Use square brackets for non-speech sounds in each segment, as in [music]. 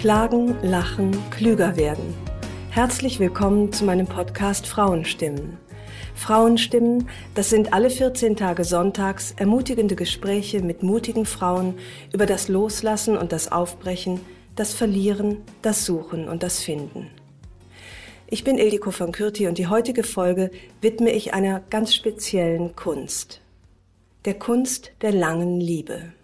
Klagen, lachen, klüger werden. Herzlich willkommen zu meinem Podcast Frauenstimmen. Frauenstimmen, das sind alle 14 Tage sonntags ermutigende Gespräche mit mutigen Frauen über das Loslassen und das Aufbrechen, das Verlieren, das Suchen und das Finden. Ich bin Ildiko von Kürti und die heutige Folge widme ich einer ganz speziellen Kunst. Der Kunst der langen Liebe.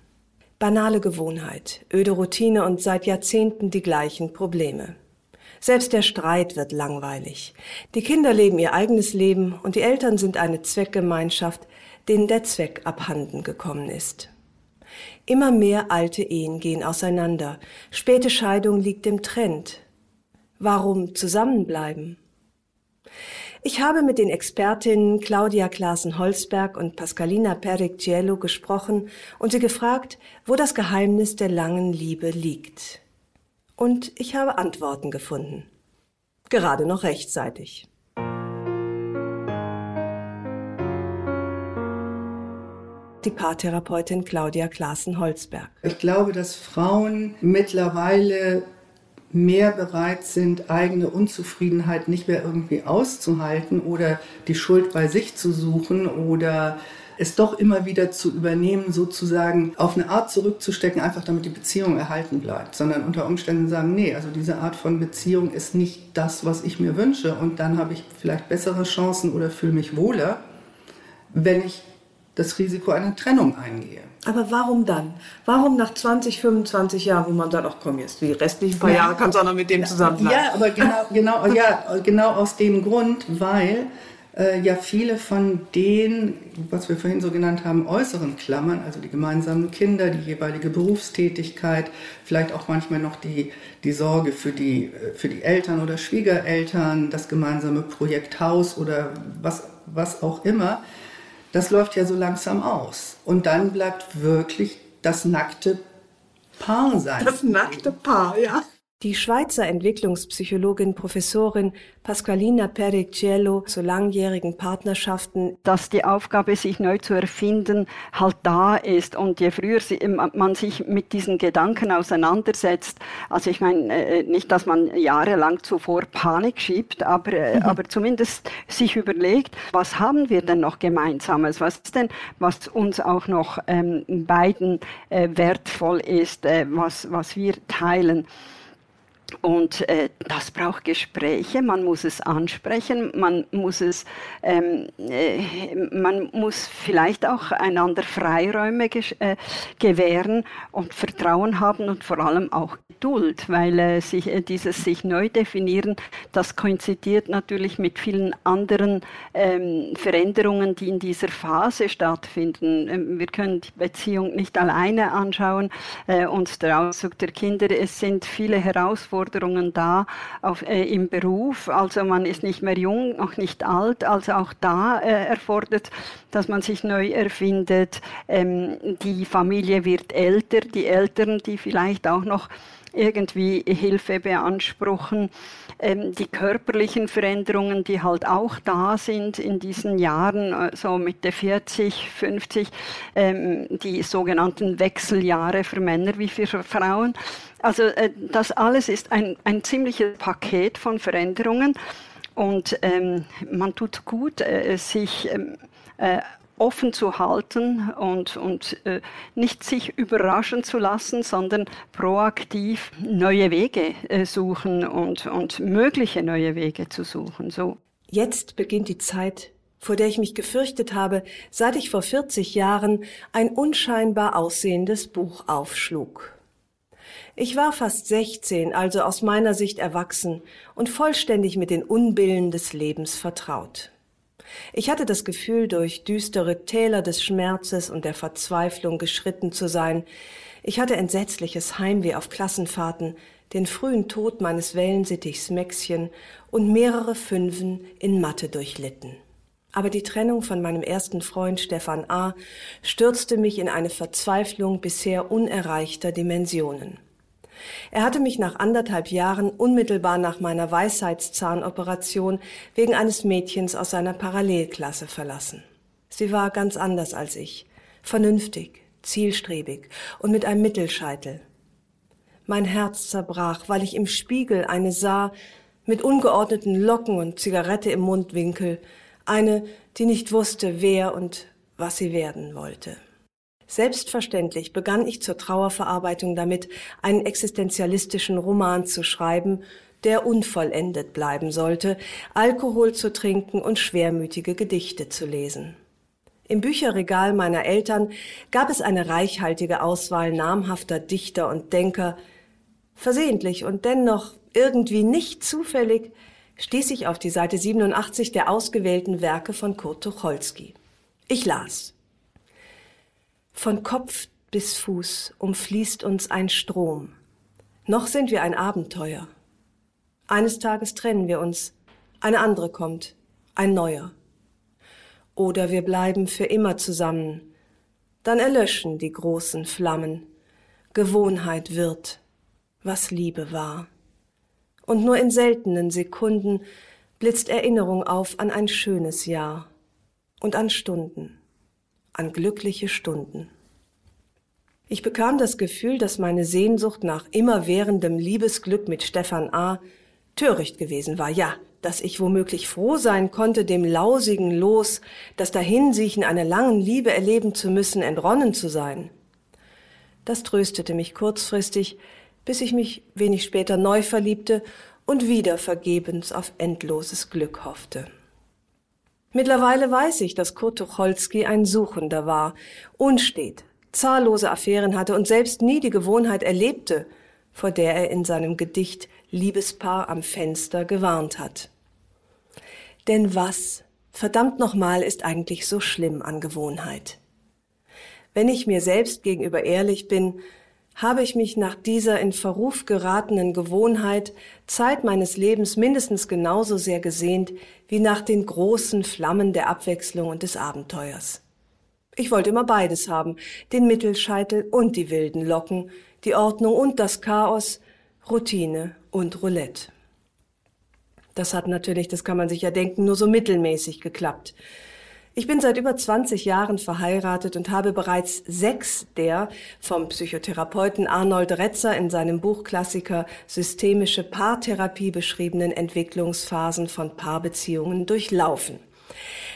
Banale Gewohnheit, öde Routine und seit Jahrzehnten die gleichen Probleme. Selbst der Streit wird langweilig. Die Kinder leben ihr eigenes Leben und die Eltern sind eine Zweckgemeinschaft, denen der Zweck abhanden gekommen ist. Immer mehr alte Ehen gehen auseinander. Späte Scheidung liegt im Trend. Warum zusammenbleiben? Ich habe mit den Expertinnen Claudia Klaassen-Holzberg und Pascalina Pericciello gesprochen und sie gefragt, wo das Geheimnis der langen Liebe liegt. Und ich habe Antworten gefunden. Gerade noch rechtzeitig. die Paartherapeutin Claudia Klaassen-Holzberg. Ich glaube, dass Frauen mittlerweile mehr bereit sind, eigene Unzufriedenheit nicht mehr irgendwie auszuhalten oder die Schuld bei sich zu suchen oder es doch immer wieder zu übernehmen, sozusagen auf eine Art zurückzustecken, einfach damit die Beziehung erhalten bleibt, sondern unter Umständen sagen, nee, also diese Art von Beziehung ist nicht das, was ich mir wünsche und dann habe ich vielleicht bessere Chancen oder fühle mich wohler, wenn ich das Risiko einer Trennung eingehe. Aber warum dann? Warum nach 20, 25 Jahren, wo man sagt, ach komm, jetzt die restlichen paar Jahre kannst du auch noch mit dem zusammen bleiben? Ja, aber genau, genau, ja, genau aus dem Grund, weil äh, ja viele von den, was wir vorhin so genannt haben, äußeren Klammern, also die gemeinsamen Kinder, die jeweilige Berufstätigkeit, vielleicht auch manchmal noch die, die Sorge für die, äh, für die Eltern oder Schwiegereltern, das gemeinsame Projekt Haus oder was, was auch immer, das läuft ja so langsam aus. Und dann bleibt wirklich das nackte Paar sein. Das nackte Paar, ja. Die Schweizer Entwicklungspsychologin Professorin Pasqualina Pericciello zu langjährigen Partnerschaften. Dass die Aufgabe, sich neu zu erfinden, halt da ist. Und je früher man sich mit diesen Gedanken auseinandersetzt, also ich meine, äh, nicht, dass man jahrelang zuvor Panik schiebt, aber, äh, mhm. aber zumindest sich überlegt, was haben wir denn noch Gemeinsames? Was ist denn, was uns auch noch ähm, beiden äh, wertvoll ist, äh, was, was wir teilen? Und äh, das braucht Gespräche, man muss es ansprechen, man muss es, ähm, äh, man muss vielleicht auch einander Freiräume äh, gewähren und Vertrauen haben und vor allem auch Geduld, weil äh, sich, äh, dieses sich neu definieren, das koinzidiert natürlich mit vielen anderen ähm, Veränderungen, die in dieser Phase stattfinden. Ähm, wir können die Beziehung nicht alleine anschauen äh, und der Ausdruck der Kinder, es sind viele Herausforderungen, Herausforderungen da auf, äh, im Beruf. Also man ist nicht mehr jung, noch nicht alt. Also auch da äh, erfordert, dass man sich neu erfindet. Ähm, die Familie wird älter, die Eltern, die vielleicht auch noch irgendwie Hilfe beanspruchen. Ähm, die körperlichen Veränderungen, die halt auch da sind in diesen Jahren, äh, so Mitte 40, 50, ähm, die sogenannten Wechseljahre für Männer wie für Frauen. Also äh, das alles ist ein, ein ziemliches Paket von Veränderungen und ähm, man tut gut, äh, sich ähm, äh, offen zu halten und, und äh, nicht sich überraschen zu lassen, sondern proaktiv neue Wege äh, suchen und, und mögliche neue Wege zu suchen. So. Jetzt beginnt die Zeit, vor der ich mich gefürchtet habe, seit ich vor 40 Jahren ein unscheinbar aussehendes Buch aufschlug. Ich war fast 16, also aus meiner Sicht erwachsen und vollständig mit den Unbillen des Lebens vertraut. Ich hatte das Gefühl, durch düstere Täler des Schmerzes und der Verzweiflung geschritten zu sein. Ich hatte entsetzliches Heimweh auf Klassenfahrten, den frühen Tod meines Wellensittichs Mäxchen und mehrere Fünfen in Mathe durchlitten. Aber die Trennung von meinem ersten Freund Stefan A. stürzte mich in eine Verzweiflung bisher unerreichter Dimensionen. Er hatte mich nach anderthalb Jahren unmittelbar nach meiner Weisheitszahnoperation wegen eines Mädchens aus seiner Parallelklasse verlassen. Sie war ganz anders als ich, vernünftig, zielstrebig und mit einem Mittelscheitel. Mein Herz zerbrach, weil ich im Spiegel eine sah mit ungeordneten Locken und Zigarette im Mundwinkel, eine, die nicht wusste, wer und was sie werden wollte. Selbstverständlich begann ich zur Trauerverarbeitung damit, einen existenzialistischen Roman zu schreiben, der unvollendet bleiben sollte, Alkohol zu trinken und schwermütige Gedichte zu lesen. Im Bücherregal meiner Eltern gab es eine reichhaltige Auswahl namhafter Dichter und Denker. Versehentlich und dennoch irgendwie nicht zufällig stieß ich auf die Seite 87 der ausgewählten Werke von Kurt Tucholsky. Ich las. Von Kopf bis Fuß umfließt uns ein Strom. Noch sind wir ein Abenteuer. Eines Tages trennen wir uns, eine andere kommt, ein neuer. Oder wir bleiben für immer zusammen, dann erlöschen die großen Flammen. Gewohnheit wird, was Liebe war. Und nur in seltenen Sekunden blitzt Erinnerung auf an ein schönes Jahr und an Stunden an glückliche Stunden. Ich bekam das Gefühl, dass meine Sehnsucht nach immerwährendem Liebesglück mit Stefan A. töricht gewesen war, ja, dass ich womöglich froh sein konnte, dem lausigen Los, das Dahinsiechen einer langen Liebe erleben zu müssen, entronnen zu sein. Das tröstete mich kurzfristig, bis ich mich wenig später neu verliebte und wieder vergebens auf endloses Glück hoffte. Mittlerweile weiß ich, dass Kurt Tucholsky ein Suchender war, unstet, zahllose Affären hatte und selbst nie die Gewohnheit erlebte, vor der er in seinem Gedicht Liebespaar am Fenster gewarnt hat. Denn was, verdammt nochmal, ist eigentlich so schlimm an Gewohnheit? Wenn ich mir selbst gegenüber ehrlich bin, habe ich mich nach dieser in Verruf geratenen Gewohnheit Zeit meines Lebens mindestens genauso sehr gesehnt wie nach den großen Flammen der Abwechslung und des Abenteuers. Ich wollte immer beides haben, den Mittelscheitel und die wilden Locken, die Ordnung und das Chaos, Routine und Roulette. Das hat natürlich, das kann man sich ja denken, nur so mittelmäßig geklappt. Ich bin seit über 20 Jahren verheiratet und habe bereits sechs der vom Psychotherapeuten Arnold Retzer in seinem Buchklassiker Systemische Paartherapie beschriebenen Entwicklungsphasen von Paarbeziehungen durchlaufen.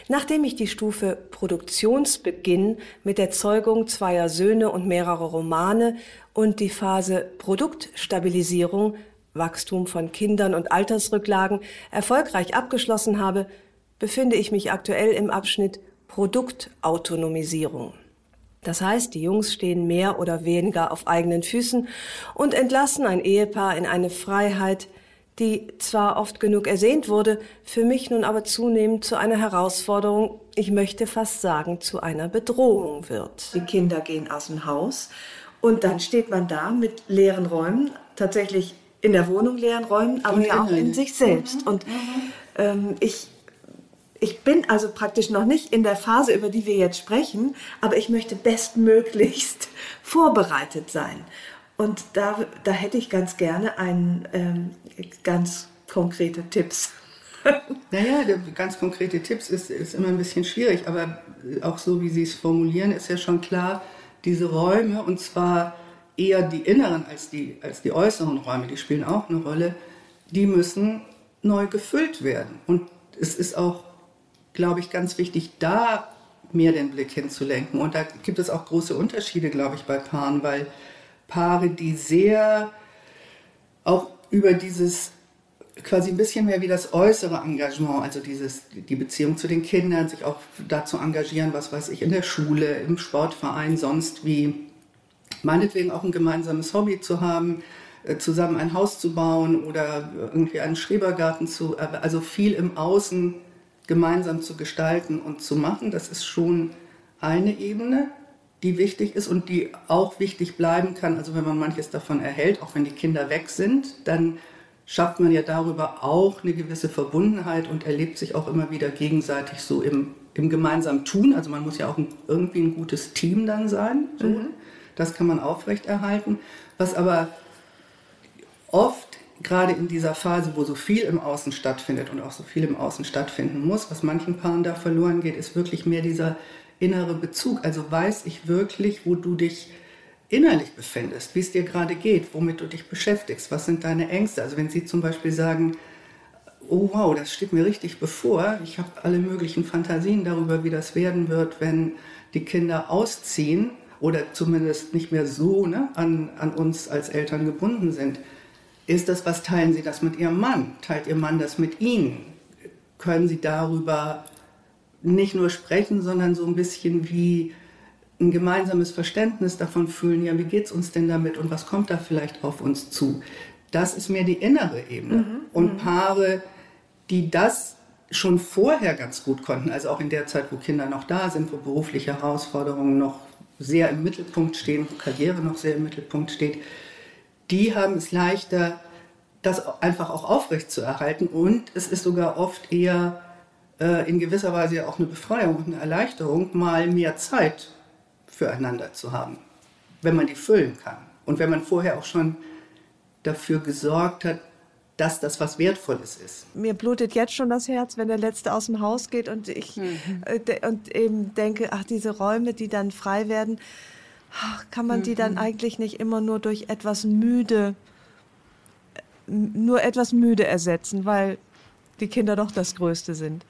Nachdem ich die Stufe Produktionsbeginn mit der Zeugung zweier Söhne und mehrerer Romane und die Phase Produktstabilisierung Wachstum von Kindern und Altersrücklagen erfolgreich abgeschlossen habe, befinde ich mich aktuell im Abschnitt Produktautonomisierung. Das heißt, die Jungs stehen mehr oder weniger auf eigenen Füßen und entlassen ein Ehepaar in eine Freiheit, die zwar oft genug ersehnt wurde, für mich nun aber zunehmend zu einer Herausforderung, ich möchte fast sagen, zu einer Bedrohung wird. Die Kinder gehen aus dem Haus und dann steht man da mit leeren Räumen, tatsächlich in der Wohnung leeren Räumen, aber ja auch in sich selbst. Und ähm, ich ich bin also praktisch noch nicht in der Phase, über die wir jetzt sprechen, aber ich möchte bestmöglichst [laughs] vorbereitet sein. Und da, da hätte ich ganz gerne einen, ähm, ganz konkrete Tipps. [laughs] naja, ganz konkrete Tipps ist, ist immer ein bisschen schwierig, aber auch so, wie Sie es formulieren, ist ja schon klar, diese Räume, und zwar eher die inneren als die, als die äußeren Räume, die spielen auch eine Rolle, die müssen neu gefüllt werden. Und es ist auch glaube ich, ganz wichtig, da mehr den Blick hinzulenken. Und da gibt es auch große Unterschiede, glaube ich, bei Paaren, weil Paare, die sehr auch über dieses quasi ein bisschen mehr wie das äußere Engagement, also dieses, die Beziehung zu den Kindern, sich auch dazu engagieren, was weiß ich, in der Schule, im Sportverein, sonst wie meinetwegen auch ein gemeinsames Hobby zu haben, äh, zusammen ein Haus zu bauen oder irgendwie einen Schrebergarten zu, also viel im Außen gemeinsam zu gestalten und zu machen. Das ist schon eine Ebene, die wichtig ist und die auch wichtig bleiben kann. Also wenn man manches davon erhält, auch wenn die Kinder weg sind, dann schafft man ja darüber auch eine gewisse Verbundenheit und erlebt sich auch immer wieder gegenseitig so im, im gemeinsamen Tun. Also man muss ja auch ein, irgendwie ein gutes Team dann sein. So. Mhm. Das kann man aufrechterhalten. Was aber oft gerade in dieser Phase, wo so viel im Außen stattfindet und auch so viel im Außen stattfinden muss, was manchen Paaren da verloren geht, ist wirklich mehr dieser innere Bezug. Also weiß ich wirklich, wo du dich innerlich befindest, wie es dir gerade geht, womit du dich beschäftigst, was sind deine Ängste. Also wenn sie zum Beispiel sagen, oh wow, das steht mir richtig bevor, ich habe alle möglichen Fantasien darüber, wie das werden wird, wenn die Kinder ausziehen oder zumindest nicht mehr so ne, an, an uns als Eltern gebunden sind. Ist das, was teilen Sie das mit Ihrem Mann? Teilt Ihr Mann das mit Ihnen? Können Sie darüber nicht nur sprechen, sondern so ein bisschen wie ein gemeinsames Verständnis davon fühlen, ja, wie geht es uns denn damit und was kommt da vielleicht auf uns zu? Das ist mehr die innere Ebene. Mhm. Und mhm. Paare, die das schon vorher ganz gut konnten, also auch in der Zeit, wo Kinder noch da sind, wo berufliche Herausforderungen noch sehr im Mittelpunkt stehen, wo Karriere noch sehr im Mittelpunkt steht, die haben es leichter, das einfach auch aufrecht zu erhalten. Und es ist sogar oft eher äh, in gewisser Weise auch eine Befreiung und eine Erleichterung, mal mehr Zeit füreinander zu haben, wenn man die füllen kann. Und wenn man vorher auch schon dafür gesorgt hat, dass das was Wertvolles ist. Mir blutet jetzt schon das Herz, wenn der Letzte aus dem Haus geht und ich mhm. äh, und eben denke, ach, diese Räume, die dann frei werden, kann man die dann mhm. eigentlich nicht immer nur durch etwas müde, nur etwas müde ersetzen, weil die Kinder doch das Größte sind.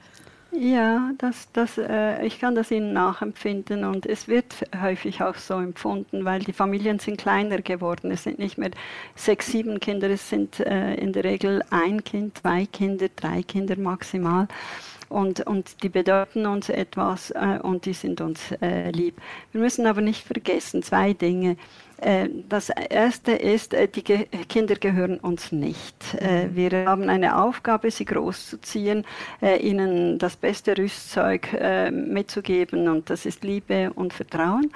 Ja, das, das, äh, ich kann das Ihnen nachempfinden und es wird häufig auch so empfunden, weil die Familien sind kleiner geworden. Es sind nicht mehr sechs, sieben Kinder, es sind äh, in der Regel ein Kind, zwei Kinder, drei Kinder maximal. Und, und die bedeuten uns etwas äh, und die sind uns äh, lieb. Wir müssen aber nicht vergessen zwei Dinge. Äh, das erste ist, äh, die Kinder gehören uns nicht. Äh, mhm. Wir haben eine Aufgabe, sie großzuziehen, ihnen das beste Rüstzeug mitzugeben und das ist Liebe und Vertrauen.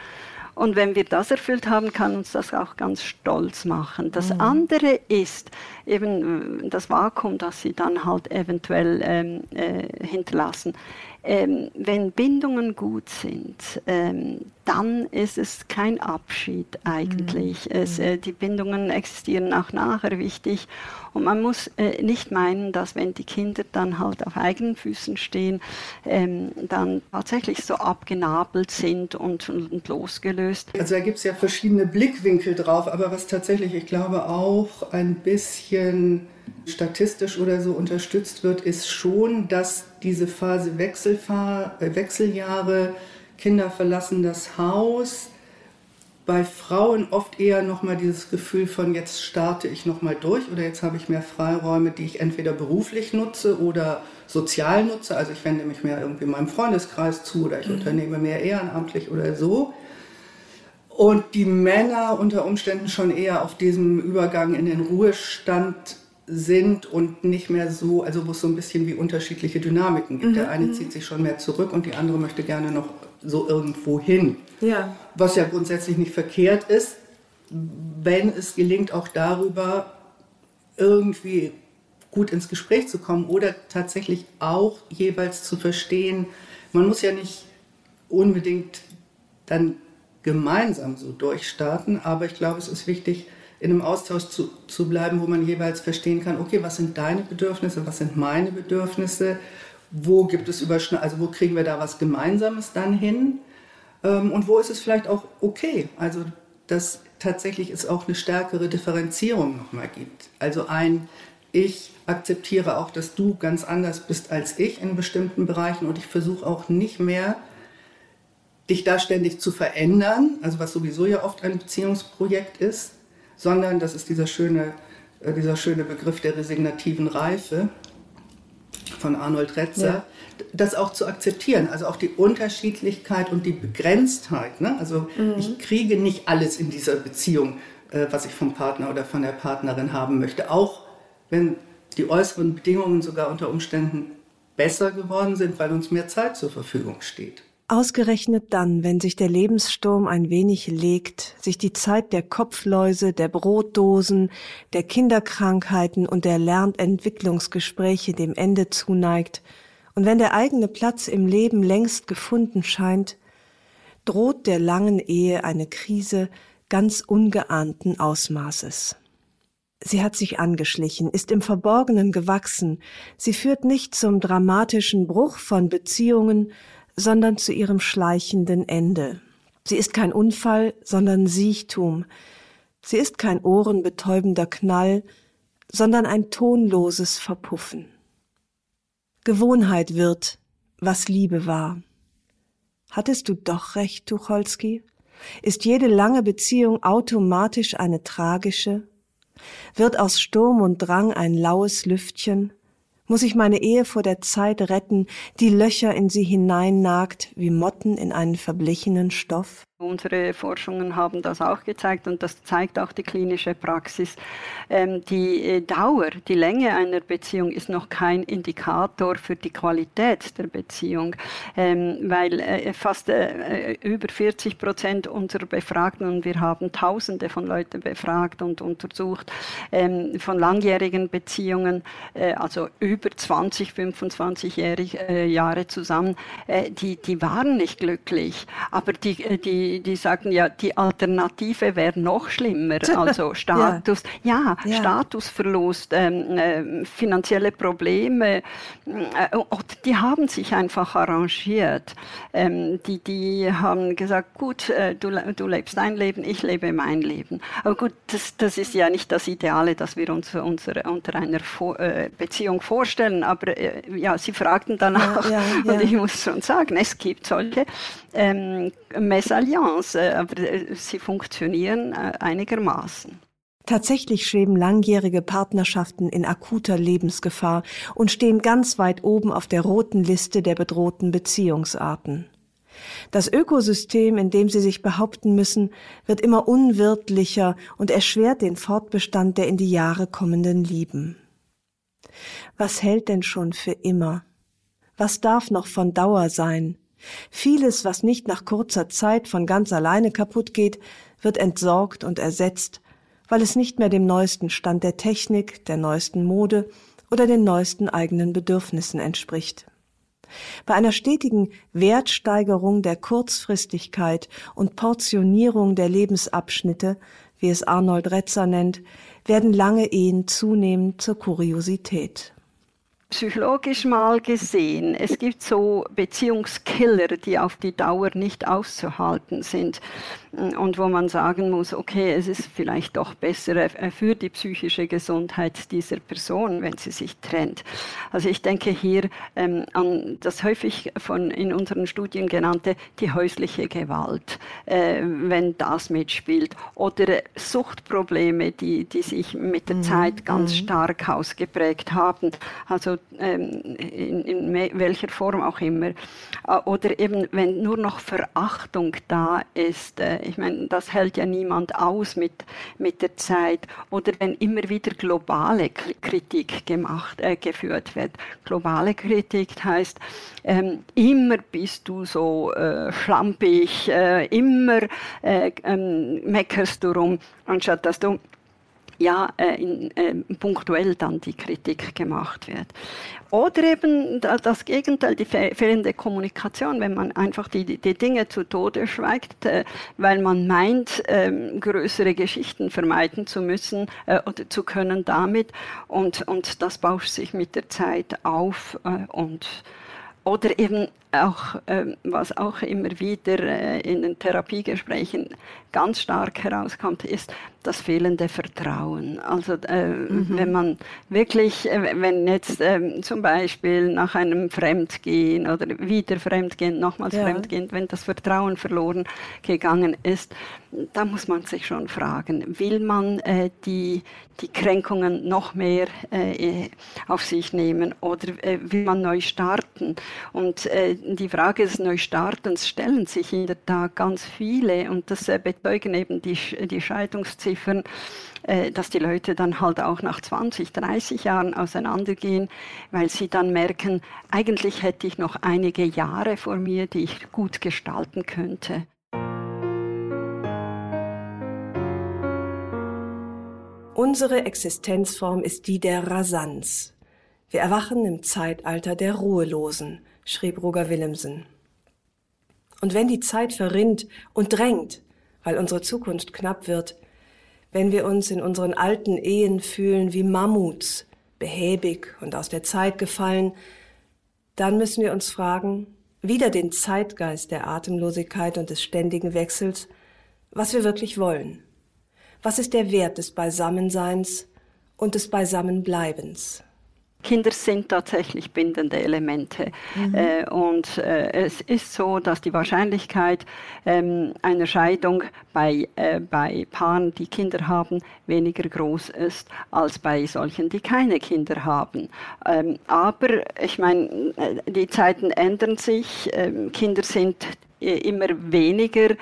Und wenn wir das erfüllt haben, kann uns das auch ganz stolz machen. Das mhm. andere ist eben das Vakuum, das sie dann halt eventuell ähm, äh, hinterlassen. Ähm, wenn Bindungen gut sind, ähm, dann ist es kein Abschied eigentlich. Mhm. Es, äh, die Bindungen existieren auch nachher wichtig. Und man muss äh, nicht meinen, dass wenn die Kinder dann halt auf eigenen Füßen stehen, ähm, dann tatsächlich so abgenabelt sind und, und, und losgelöst. Also da gibt es ja verschiedene Blickwinkel drauf, aber was tatsächlich, ich glaube, auch ein bisschen statistisch oder so unterstützt wird, ist schon, dass diese Phase Wechselfahr äh, Wechseljahre, Kinder verlassen das Haus, bei Frauen oft eher nochmal dieses Gefühl von jetzt starte ich nochmal durch oder jetzt habe ich mehr Freiräume, die ich entweder beruflich nutze oder sozial nutze. Also ich wende mich mehr irgendwie meinem Freundeskreis zu oder ich mhm. unternehme mehr ehrenamtlich oder so. Und die Männer unter Umständen schon eher auf diesem Übergang in den Ruhestand sind und nicht mehr so, also wo es so ein bisschen wie unterschiedliche Dynamiken gibt. Mhm. Der eine mhm. zieht sich schon mehr zurück und die andere möchte gerne noch so irgendwo hin. Ja. Was ja grundsätzlich nicht verkehrt ist, wenn es gelingt, auch darüber irgendwie gut ins Gespräch zu kommen oder tatsächlich auch jeweils zu verstehen, man muss ja nicht unbedingt dann gemeinsam so durchstarten, aber ich glaube, es ist wichtig, in einem Austausch zu, zu bleiben, wo man jeweils verstehen kann, okay, was sind deine Bedürfnisse, was sind meine Bedürfnisse, wo gibt es Überschneidungen, also wo kriegen wir da was Gemeinsames dann hin ähm, und wo ist es vielleicht auch okay, also dass tatsächlich es auch eine stärkere Differenzierung nochmal gibt. Also ein, ich akzeptiere auch, dass du ganz anders bist als ich in bestimmten Bereichen und ich versuche auch nicht mehr, dich da ständig zu verändern, also was sowieso ja oft ein Beziehungsprojekt ist, sondern das ist dieser schöne, äh, dieser schöne Begriff der resignativen Reife, von Arnold Retzer, ja. das auch zu akzeptieren. Also auch die Unterschiedlichkeit und die Begrenztheit. Ne? Also mhm. ich kriege nicht alles in dieser Beziehung, äh, was ich vom Partner oder von der Partnerin haben möchte. Auch wenn die äußeren Bedingungen sogar unter Umständen besser geworden sind, weil uns mehr Zeit zur Verfügung steht. Ausgerechnet dann, wenn sich der Lebenssturm ein wenig legt, sich die Zeit der Kopfläuse, der Brotdosen, der Kinderkrankheiten und der Lernentwicklungsgespräche dem Ende zuneigt, und wenn der eigene Platz im Leben längst gefunden scheint, droht der langen Ehe eine Krise ganz ungeahnten Ausmaßes. Sie hat sich angeschlichen, ist im Verborgenen gewachsen, sie führt nicht zum dramatischen Bruch von Beziehungen, sondern zu ihrem schleichenden Ende. Sie ist kein Unfall, sondern Siechtum. Sie ist kein ohrenbetäubender Knall, sondern ein tonloses Verpuffen. Gewohnheit wird, was Liebe war. Hattest du doch recht, Tucholsky? Ist jede lange Beziehung automatisch eine tragische? Wird aus Sturm und Drang ein laues Lüftchen? Muss ich meine Ehe vor der Zeit retten, die Löcher in sie hineinnagt wie Motten in einen verblichenen Stoff? Unsere Forschungen haben das auch gezeigt und das zeigt auch die klinische Praxis. Ähm, die äh, Dauer, die Länge einer Beziehung ist noch kein Indikator für die Qualität der Beziehung, ähm, weil äh, fast äh, über 40 Prozent unserer Befragten, und wir haben Tausende von Leuten befragt und untersucht, ähm, von langjährigen Beziehungen, also über 20, 25 Jahre zusammen, die, die waren nicht glücklich, aber die, die die, die sagten ja, die Alternative wäre noch schlimmer. [laughs] Also Status, ja, ja, ja. Statusverlust, ähm, äh, finanzielle Probleme, äh, die haben sich einfach arrangiert. Ähm, die, die haben gesagt, gut, äh, du, du lebst dein Leben, ich lebe mein Leben. Aber gut, das, das ist ja nicht das Ideale, das wir uns unsere, unter einer Vor äh, Beziehung vorstellen. Aber äh, ja, sie fragten danach ja, [laughs] und ich muss schon sagen, es gibt solche ähm, Mesalliance, äh, aber äh, sie funktionieren äh, einigermaßen. Tatsächlich schweben langjährige Partnerschaften in akuter Lebensgefahr und stehen ganz weit oben auf der roten Liste der bedrohten Beziehungsarten. Das Ökosystem, in dem sie sich behaupten müssen, wird immer unwirtlicher und erschwert den Fortbestand der in die Jahre kommenden Lieben. Was hält denn schon für immer? Was darf noch von Dauer sein? Vieles, was nicht nach kurzer Zeit von ganz alleine kaputt geht, wird entsorgt und ersetzt, weil es nicht mehr dem neuesten Stand der Technik, der neuesten Mode oder den neuesten eigenen Bedürfnissen entspricht. Bei einer stetigen Wertsteigerung der Kurzfristigkeit und Portionierung der Lebensabschnitte, wie es Arnold Retzer nennt, werden lange Ehen zunehmend zur Kuriosität psychologisch mal gesehen, es gibt so Beziehungskiller, die auf die Dauer nicht auszuhalten sind und wo man sagen muss, okay, es ist vielleicht doch besser für die psychische Gesundheit dieser Person, wenn sie sich trennt. Also ich denke hier ähm, an das häufig von in unseren Studien genannte die häusliche Gewalt, äh, wenn das mitspielt oder Suchtprobleme, die die sich mit der mhm. Zeit ganz mhm. stark ausgeprägt haben. Also ähm, in, in, welcher Form auch immer. Äh, oder eben, wenn nur noch Verachtung da ist. Äh, ich meine, das hält ja niemand aus mit, mit der Zeit. Oder wenn immer wieder globale Kritik gemacht, äh, geführt wird. Globale Kritik heißt, ähm, immer bist du so äh, schlampig, äh, immer äh, ähm, meckerst du rum, anstatt dass du ja, äh, in, äh, punktuell dann die Kritik gemacht wird. Oder eben das Gegenteil, die fehlende Kommunikation, wenn man einfach die, die Dinge zu Tode schweigt, äh, weil man meint, ähm, größere Geschichten vermeiden zu müssen oder zu können damit. Und, und das bauscht sich mit der Zeit auf und oder eben auch, äh, was auch immer wieder äh, in den Therapiegesprächen ganz stark herauskommt, ist das fehlende Vertrauen. Also äh, mhm. wenn man wirklich, äh, wenn jetzt äh, zum Beispiel nach einem Fremdgehen oder wieder Fremdgehen, nochmals ja. Fremdgehen, wenn das Vertrauen verloren gegangen ist, da muss man sich schon fragen, will man äh, die, die Kränkungen noch mehr äh, auf sich nehmen oder will man neu starten? Und die Frage des Neustartens stellen sich in der Tat ganz viele und das bezeugen eben die, die Scheidungsziffern, äh, dass die Leute dann halt auch nach 20, 30 Jahren auseinandergehen, weil sie dann merken, eigentlich hätte ich noch einige Jahre vor mir, die ich gut gestalten könnte. Unsere Existenzform ist die der Rasanz. Wir erwachen im Zeitalter der Ruhelosen, schrieb Roger Willemsen. Und wenn die Zeit verrinnt und drängt, weil unsere Zukunft knapp wird, wenn wir uns in unseren alten Ehen fühlen wie Mammuts, behäbig und aus der Zeit gefallen, dann müssen wir uns fragen, wieder den Zeitgeist der Atemlosigkeit und des ständigen Wechsels, was wir wirklich wollen. Was ist der Wert des Beisammenseins und des Beisammenbleibens? Kinder sind tatsächlich bindende Elemente. Mhm. Äh, und äh, es ist so, dass die Wahrscheinlichkeit ähm, einer Scheidung bei, äh, bei Paaren, die Kinder haben, weniger groß ist als bei solchen, die keine Kinder haben. Ähm, aber ich meine, äh, die Zeiten ändern sich, ähm, Kinder sind äh, immer weniger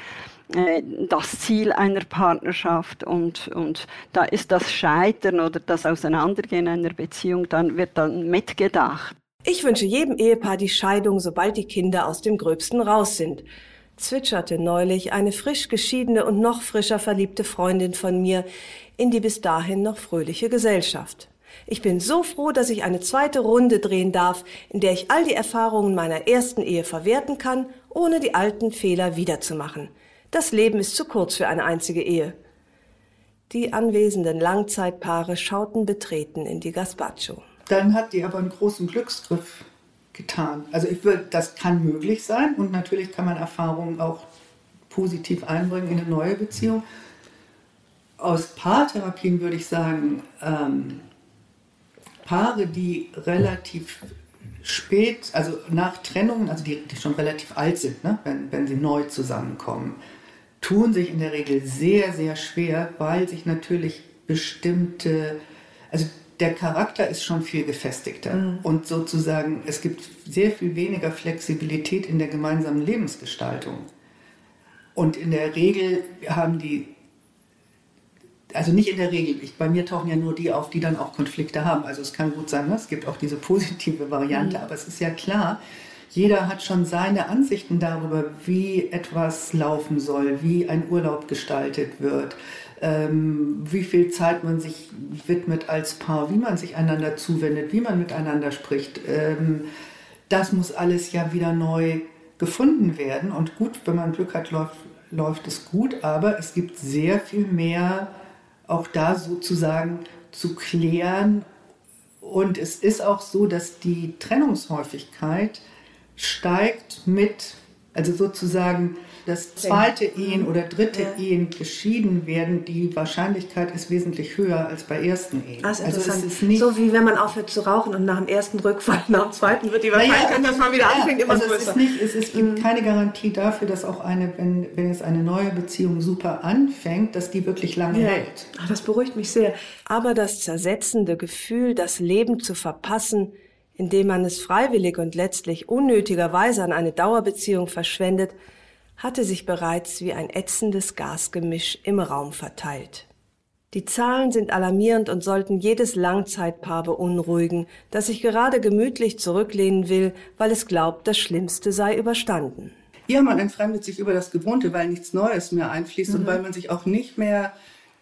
das Ziel einer Partnerschaft und, und da ist das Scheitern oder das Auseinandergehen einer Beziehung, dann wird dann mitgedacht. Ich wünsche jedem Ehepaar die Scheidung, sobald die Kinder aus dem Gröbsten raus sind, zwitscherte neulich eine frisch geschiedene und noch frischer verliebte Freundin von mir in die bis dahin noch fröhliche Gesellschaft. Ich bin so froh, dass ich eine zweite Runde drehen darf, in der ich all die Erfahrungen meiner ersten Ehe verwerten kann, ohne die alten Fehler wiederzumachen. Das Leben ist zu kurz für eine einzige Ehe. Die anwesenden Langzeitpaare schauten betreten in die Gaspacho. Dann hat die aber einen großen Glücksgriff getan. Also ich würde, das kann möglich sein und natürlich kann man Erfahrungen auch positiv einbringen in eine neue Beziehung. Aus Paartherapien würde ich sagen, ähm, Paare, die relativ spät, also nach Trennungen, also die, die schon relativ alt sind, ne, wenn, wenn sie neu zusammenkommen, tun sich in der Regel sehr, sehr schwer, weil sich natürlich bestimmte, also der Charakter ist schon viel gefestigter mhm. und sozusagen es gibt sehr viel weniger Flexibilität in der gemeinsamen Lebensgestaltung. Und in der Regel haben die, also nicht in der Regel, ich, bei mir tauchen ja nur die auf, die dann auch Konflikte haben. Also es kann gut sein, ne? es gibt auch diese positive Variante, mhm. aber es ist ja klar, jeder hat schon seine Ansichten darüber, wie etwas laufen soll, wie ein Urlaub gestaltet wird, ähm, wie viel Zeit man sich widmet als Paar, wie man sich einander zuwendet, wie man miteinander spricht. Ähm, das muss alles ja wieder neu gefunden werden. Und gut, wenn man Glück hat, läuft, läuft es gut, aber es gibt sehr viel mehr auch da sozusagen zu klären. Und es ist auch so, dass die Trennungshäufigkeit steigt mit, also sozusagen dass zweite Ehen oder dritte ja. Ehen geschieden werden, die Wahrscheinlichkeit ist wesentlich höher als bei ersten Ehen. Also, also es ist nicht so wie wenn man aufhört zu rauchen und nach dem ersten Rückfall, nach dem zweiten wird die Wahrscheinlichkeit, naja, dass man wieder anfängt, immer also größer. Es, ist nicht, es, es gibt mhm. keine Garantie dafür, dass auch eine, wenn, wenn jetzt eine neue Beziehung super anfängt, dass die wirklich lange ja. hält. Ach, das beruhigt mich sehr. Aber das zersetzende Gefühl, das Leben zu verpassen, indem man es freiwillig und letztlich unnötigerweise an eine Dauerbeziehung verschwendet, hatte sich bereits wie ein ätzendes Gasgemisch im Raum verteilt. Die Zahlen sind alarmierend und sollten jedes Langzeitpaar beunruhigen, das sich gerade gemütlich zurücklehnen will, weil es glaubt, das Schlimmste sei überstanden. Ja, man entfremdet sich über das Gewohnte, weil nichts Neues mehr einfließt mhm. und weil man sich auch nicht mehr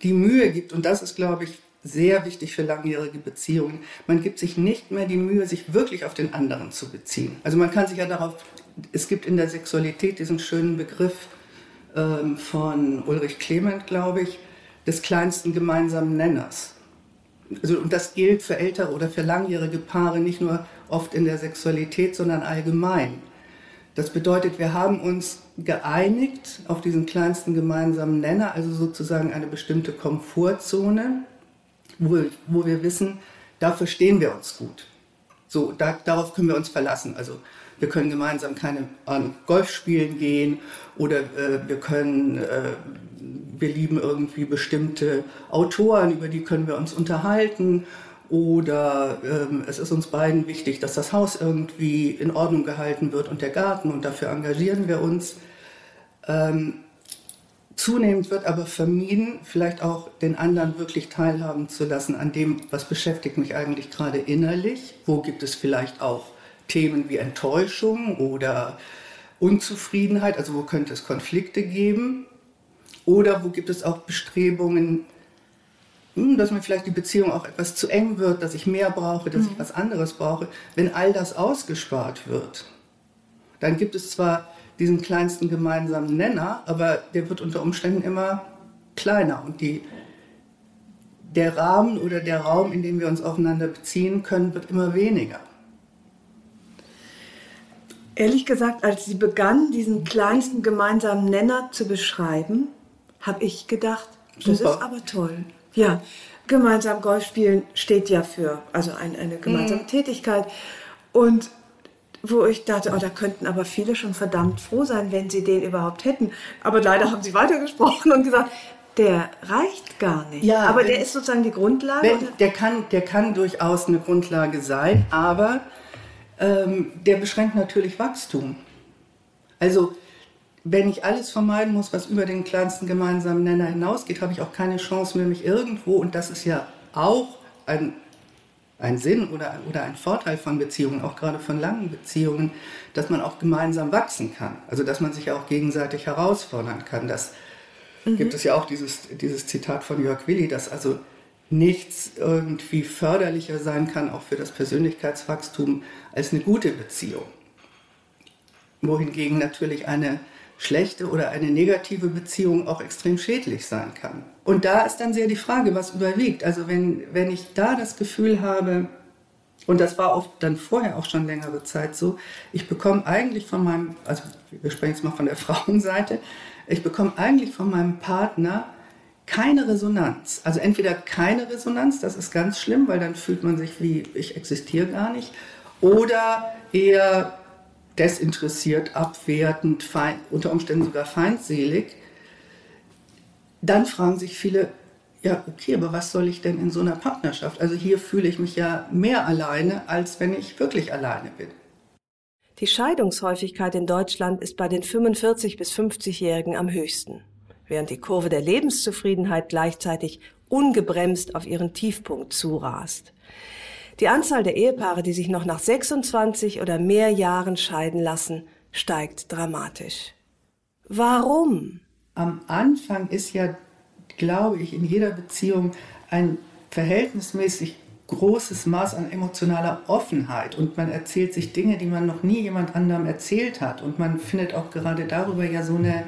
die Mühe gibt. Und das ist, glaube ich, sehr wichtig für langjährige Beziehungen. Man gibt sich nicht mehr die Mühe, sich wirklich auf den anderen zu beziehen. Also man kann sich ja darauf, es gibt in der Sexualität diesen schönen Begriff ähm, von Ulrich Clement, glaube ich, des kleinsten gemeinsamen Nenners. Also, und das gilt für ältere oder für langjährige Paare nicht nur oft in der Sexualität, sondern allgemein. Das bedeutet, wir haben uns geeinigt auf diesen kleinsten gemeinsamen Nenner, also sozusagen eine bestimmte Komfortzone, wo, wo wir wissen, dafür stehen wir uns gut. So, da, darauf können wir uns verlassen. Also wir können gemeinsam keine an Golf spielen gehen oder äh, wir können, äh, wir lieben irgendwie bestimmte Autoren, über die können wir uns unterhalten oder ähm, es ist uns beiden wichtig, dass das Haus irgendwie in Ordnung gehalten wird und der Garten und dafür engagieren wir uns. Ähm, zunehmend wird aber vermieden, vielleicht auch den anderen wirklich teilhaben zu lassen an dem, was beschäftigt mich eigentlich gerade innerlich, wo gibt es vielleicht auch Themen wie Enttäuschung oder Unzufriedenheit, also wo könnte es Konflikte geben oder wo gibt es auch Bestrebungen, hm, dass mir vielleicht die Beziehung auch etwas zu eng wird, dass ich mehr brauche, dass mhm. ich was anderes brauche. Wenn all das ausgespart wird, dann gibt es zwar diesen kleinsten gemeinsamen Nenner, aber der wird unter Umständen immer kleiner und die, der Rahmen oder der Raum, in dem wir uns aufeinander beziehen können, wird immer weniger. Ehrlich gesagt, als sie begann, diesen kleinsten gemeinsamen Nenner zu beschreiben, habe ich gedacht, das Super. ist aber toll. Ja, gemeinsam Golf spielen steht ja für also ein, eine gemeinsame mhm. Tätigkeit. Und wo ich dachte, oh, da könnten aber viele schon verdammt froh sein, wenn sie den überhaupt hätten. Aber leider haben sie weitergesprochen und gesagt, der reicht gar nicht. Ja, aber der ist sozusagen die Grundlage. Wenn, der, kann, der kann durchaus eine Grundlage sein, aber ähm, der beschränkt natürlich Wachstum. Also wenn ich alles vermeiden muss, was über den kleinsten gemeinsamen Nenner hinausgeht, habe ich auch keine Chance mehr, mich irgendwo, und das ist ja auch ein, ein Sinn oder, oder ein Vorteil von Beziehungen, auch gerade von langen Beziehungen, dass man auch gemeinsam wachsen kann. Also dass man sich auch gegenseitig herausfordern kann. Das mhm. gibt es ja auch dieses, dieses Zitat von Jörg Willi, dass also nichts irgendwie förderlicher sein kann, auch für das Persönlichkeitswachstum, als eine gute Beziehung. Wohingegen natürlich eine schlechte oder eine negative Beziehung auch extrem schädlich sein kann. Und da ist dann sehr die Frage, was überwiegt. Also wenn, wenn ich da das Gefühl habe, und das war oft dann vorher auch schon längere Zeit so, ich bekomme eigentlich von meinem, also wir sprechen jetzt mal von der [laughs] Frauenseite, ich bekomme eigentlich von meinem Partner keine Resonanz. Also entweder keine Resonanz, das ist ganz schlimm, weil dann fühlt man sich wie, ich existiere gar nicht, oder eher desinteressiert, abwertend, feind, unter Umständen sogar feindselig, dann fragen sich viele, ja, okay, aber was soll ich denn in so einer Partnerschaft? Also hier fühle ich mich ja mehr alleine, als wenn ich wirklich alleine bin. Die Scheidungshäufigkeit in Deutschland ist bei den 45 bis 50-Jährigen am höchsten, während die Kurve der Lebenszufriedenheit gleichzeitig ungebremst auf ihren Tiefpunkt zurast. Die Anzahl der Ehepaare, die sich noch nach 26 oder mehr Jahren scheiden lassen, steigt dramatisch. Warum? Am Anfang ist ja, glaube ich, in jeder Beziehung ein verhältnismäßig großes Maß an emotionaler Offenheit und man erzählt sich Dinge, die man noch nie jemand anderem erzählt hat und man findet auch gerade darüber ja so eine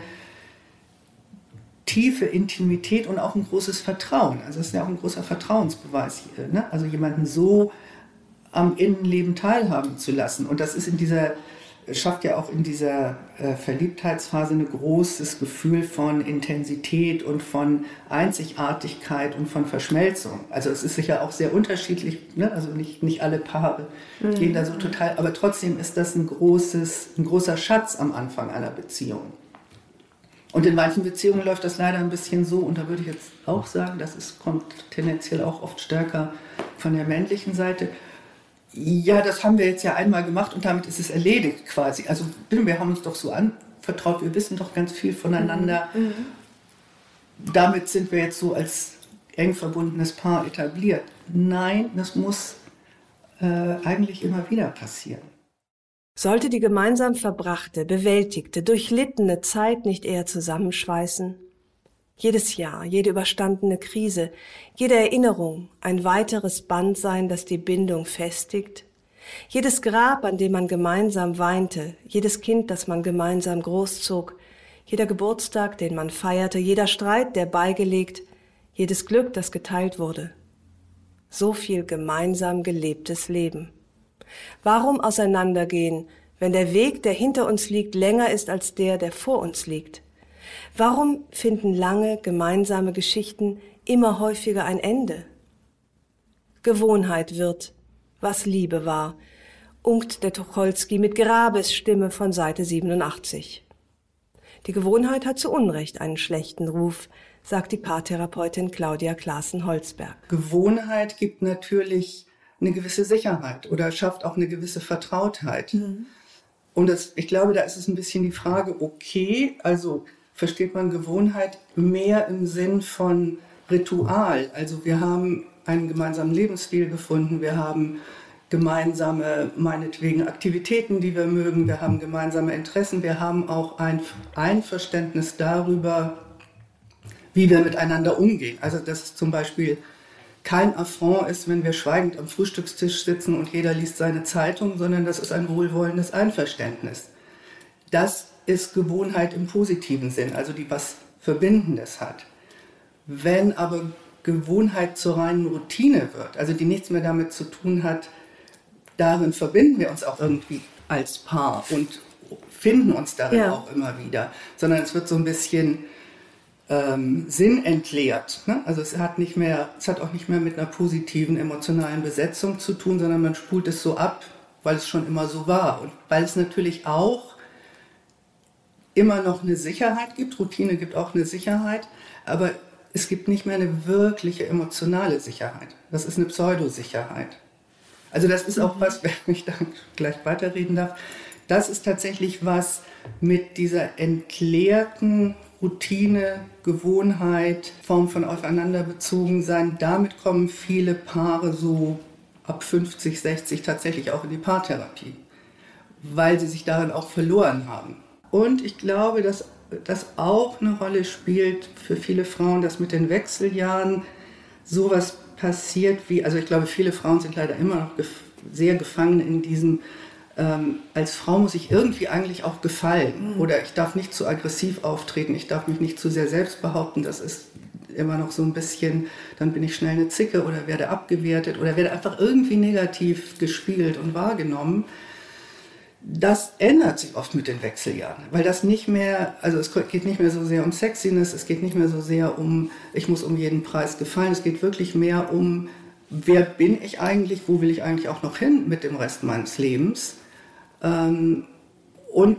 tiefe Intimität und auch ein großes Vertrauen. Also es ist ja auch ein großer Vertrauensbeweis. Ne? Also jemanden so am Innenleben teilhaben zu lassen. Und das ist in dieser, schafft ja auch in dieser äh, Verliebtheitsphase ein großes Gefühl von Intensität und von Einzigartigkeit und von Verschmelzung. Also es ist sicher auch sehr unterschiedlich, ne? also nicht, nicht alle Paare mhm. gehen da so total, aber trotzdem ist das ein, großes, ein großer Schatz am Anfang einer Beziehung. Und in manchen Beziehungen läuft das leider ein bisschen so, und da würde ich jetzt auch sagen, das ist, kommt tendenziell auch oft stärker von der männlichen Seite. Ja, das haben wir jetzt ja einmal gemacht und damit ist es erledigt quasi. Also wir haben uns doch so anvertraut, wir wissen doch ganz viel voneinander. Mhm. mhm. Damit sind wir jetzt so als eng verbundenes Paar etabliert. Nein, das muss äh, eigentlich immer wieder passieren. Sollte die gemeinsam verbrachte, bewältigte, durchlittene Zeit nicht eher zusammenschweißen? Jedes Jahr, jede überstandene Krise, jede Erinnerung ein weiteres Band sein, das die Bindung festigt? Jedes Grab, an dem man gemeinsam weinte, jedes Kind, das man gemeinsam großzog, jeder Geburtstag, den man feierte, jeder Streit, der beigelegt, jedes Glück, das geteilt wurde. So viel gemeinsam gelebtes Leben. Warum auseinandergehen, wenn der Weg, der hinter uns liegt, länger ist als der, der vor uns liegt? Warum finden lange gemeinsame Geschichten immer häufiger ein Ende? Gewohnheit wird, was Liebe war, unkt der Tucholsky mit Grabesstimme von Seite 87. Die Gewohnheit hat zu Unrecht einen schlechten Ruf, sagt die Paartherapeutin Claudia Klaassen-Holzberg. Gewohnheit gibt natürlich eine gewisse Sicherheit oder schafft auch eine gewisse Vertrautheit. Mhm. Und das, ich glaube, da ist es ein bisschen die Frage, okay, also versteht man Gewohnheit mehr im Sinn von Ritual. Also wir haben einen gemeinsamen Lebensstil gefunden, wir haben gemeinsame, meinetwegen, Aktivitäten, die wir mögen, wir haben gemeinsame Interessen, wir haben auch ein Einverständnis darüber, wie wir miteinander umgehen. Also dass es zum Beispiel kein Affront ist, wenn wir schweigend am Frühstückstisch sitzen und jeder liest seine Zeitung, sondern das ist ein wohlwollendes Einverständnis. Das ist Gewohnheit im positiven Sinn, also die was Verbindendes hat. Wenn aber Gewohnheit zur reinen Routine wird, also die nichts mehr damit zu tun hat, darin verbinden wir uns auch irgendwie als Paar und finden uns darin ja. auch immer wieder, sondern es wird so ein bisschen ähm, Sinn entleert. Ne? Also es hat nicht mehr, es hat auch nicht mehr mit einer positiven emotionalen Besetzung zu tun, sondern man spult es so ab, weil es schon immer so war und weil es natürlich auch immer noch eine Sicherheit gibt. Routine gibt auch eine Sicherheit, aber es gibt nicht mehr eine wirkliche emotionale Sicherheit. Das ist eine Pseudosicherheit. Also das ist auch mhm. was, [laughs] wenn ich dann gleich weiterreden darf, das ist tatsächlich was mit dieser entleerten Routine, Gewohnheit, Form von Aufeinanderbezogensein. Damit kommen viele Paare so ab 50, 60 tatsächlich auch in die Paartherapie, weil sie sich darin auch verloren haben. Und ich glaube, dass das auch eine Rolle spielt für viele Frauen, dass mit den Wechseljahren sowas passiert wie, also ich glaube, viele Frauen sind leider immer noch gef sehr gefangen in diesem ähm, als Frau muss ich irgendwie eigentlich auch gefallen. Mhm. Oder ich darf nicht zu aggressiv auftreten, ich darf mich nicht zu sehr selbst behaupten. Das ist immer noch so ein bisschen, dann bin ich schnell eine Zicke oder werde abgewertet oder werde einfach irgendwie negativ gespielt und wahrgenommen. Das ändert sich oft mit den Wechseljahren, weil das nicht mehr, also es geht nicht mehr so sehr um Sexiness, es geht nicht mehr so sehr um, ich muss um jeden Preis gefallen, es geht wirklich mehr um, wer bin ich eigentlich, wo will ich eigentlich auch noch hin mit dem Rest meines Lebens ähm, und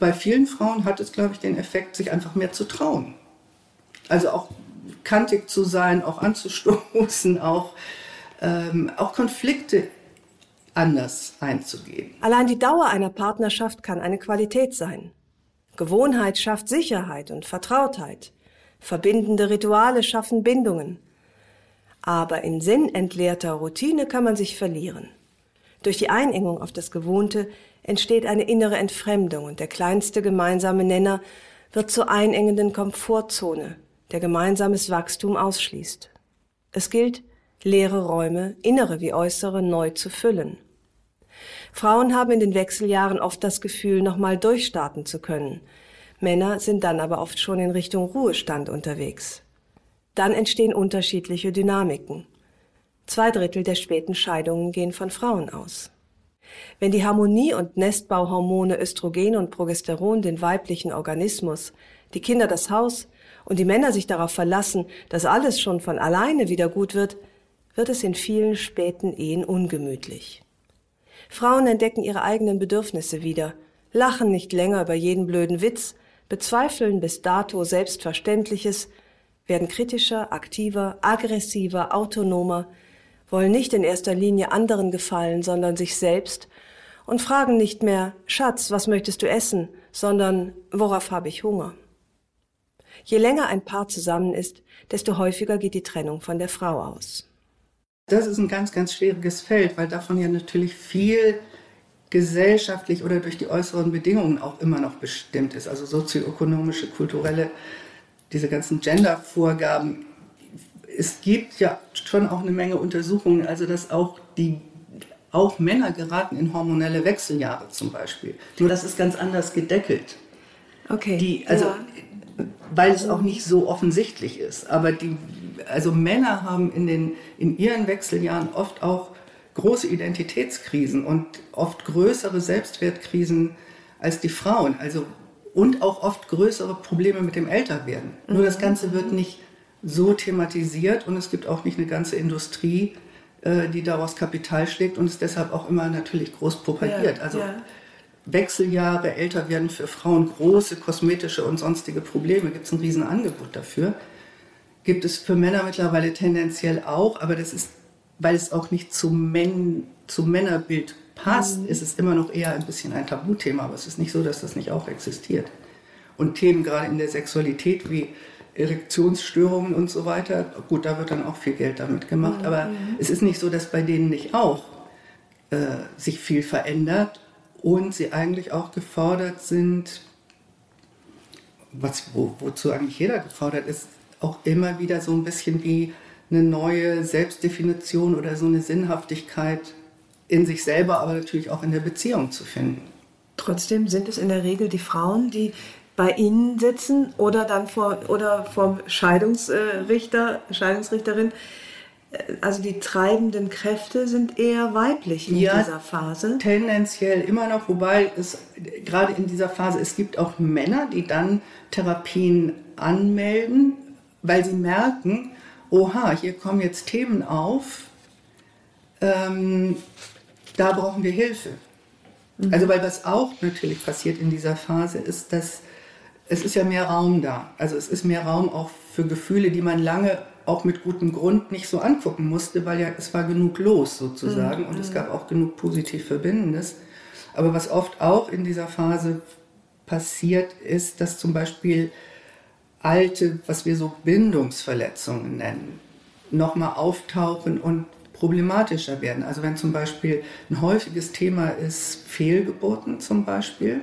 bei vielen Frauen hat es, glaube ich, den Effekt, sich einfach mehr zu trauen. Also auch kantig zu sein, auch anzustoßen, [laughs] auch, ähm, auch Konflikte anders einzugehen. Allein die Dauer einer Partnerschaft kann eine Qualität sein. Gewohnheit schafft Sicherheit und Vertrautheit. Verbindende Rituale schaffen Bindungen. Aber in sinnentleerter Routine kann man sich verlieren. Durch die Einengung auf das Gewohnte entsteht eine innere Entfremdung und der kleinste gemeinsame Nenner wird zur einengenden Komfortzone, der gemeinsames Wachstum ausschließt. Es gilt, leere Räume, innere wie äußere, neu zu füllen. Frauen haben in den Wechseljahren oft das Gefühl, nochmal durchstarten zu können. Männer sind dann aber oft schon in Richtung Ruhestand unterwegs. Dann entstehen unterschiedliche Dynamiken. Zwei Drittel der späten Scheidungen gehen von Frauen aus. Wenn die Harmonie- und Nestbauhormone Östrogen und Progesteron den weiblichen Organismus, die Kinder das Haus und die Männer sich darauf verlassen, dass alles schon von alleine wieder gut wird, wird es in vielen späten Ehen ungemütlich. Frauen entdecken ihre eigenen Bedürfnisse wieder, lachen nicht länger über jeden blöden Witz, bezweifeln bis dato Selbstverständliches, werden kritischer, aktiver, aggressiver, autonomer, wollen nicht in erster Linie anderen gefallen, sondern sich selbst und fragen nicht mehr, Schatz, was möchtest du essen, sondern worauf habe ich Hunger? Je länger ein Paar zusammen ist, desto häufiger geht die Trennung von der Frau aus. Das ist ein ganz, ganz schwieriges Feld, weil davon ja natürlich viel gesellschaftlich oder durch die äußeren Bedingungen auch immer noch bestimmt ist. Also sozioökonomische, kulturelle, diese ganzen Gender-Vorgaben es gibt ja schon auch eine Menge Untersuchungen, also dass auch die auch Männer geraten in hormonelle Wechseljahre zum Beispiel. Nur das ist ganz anders gedeckelt. Okay. Die, also, ja. Weil es auch nicht so offensichtlich ist. Aber die, also Männer haben in, den, in ihren Wechseljahren oft auch große Identitätskrisen und oft größere Selbstwertkrisen als die Frauen. Also und auch oft größere Probleme mit dem Älterwerden. Mhm. Nur das Ganze wird nicht so thematisiert und es gibt auch nicht eine ganze Industrie, äh, die daraus Kapital schlägt und es deshalb auch immer natürlich groß propagiert. Ja, also ja. Wechseljahre, älter werden für Frauen, große kosmetische und sonstige Probleme, gibt es ein Riesenangebot dafür. Gibt es für Männer mittlerweile tendenziell auch, aber das ist, weil es auch nicht zum, Men zum Männerbild passt, mhm. ist es immer noch eher ein bisschen ein Tabuthema, aber es ist nicht so, dass das nicht auch existiert. Und Themen gerade in der Sexualität wie Erektionsstörungen und so weiter. Gut, da wird dann auch viel Geld damit gemacht, mhm. aber es ist nicht so, dass bei denen nicht auch äh, sich viel verändert und sie eigentlich auch gefordert sind, was, wo, wozu eigentlich jeder gefordert ist, auch immer wieder so ein bisschen wie eine neue Selbstdefinition oder so eine Sinnhaftigkeit in sich selber, aber natürlich auch in der Beziehung zu finden. Trotzdem sind es in der Regel die Frauen, die bei Ihnen sitzen oder dann vor oder vom Scheidungsrichter, Scheidungsrichterin. Also die treibenden Kräfte sind eher weiblich in ja, dieser Phase. Tendenziell immer noch, wobei es gerade in dieser Phase, es gibt auch Männer, die dann Therapien anmelden, weil sie merken, oha, hier kommen jetzt Themen auf, ähm, da brauchen wir Hilfe. Mhm. Also weil was auch natürlich passiert in dieser Phase ist, dass es ist ja mehr Raum da. Also es ist mehr Raum auch für Gefühle, die man lange auch mit gutem Grund nicht so angucken musste, weil ja es war genug los sozusagen mhm. und es gab auch genug positiv Verbindendes. Aber was oft auch in dieser Phase passiert ist, dass zum Beispiel alte, was wir so Bindungsverletzungen nennen, nochmal auftauchen und problematischer werden. Also wenn zum Beispiel ein häufiges Thema ist Fehlgeburten zum Beispiel,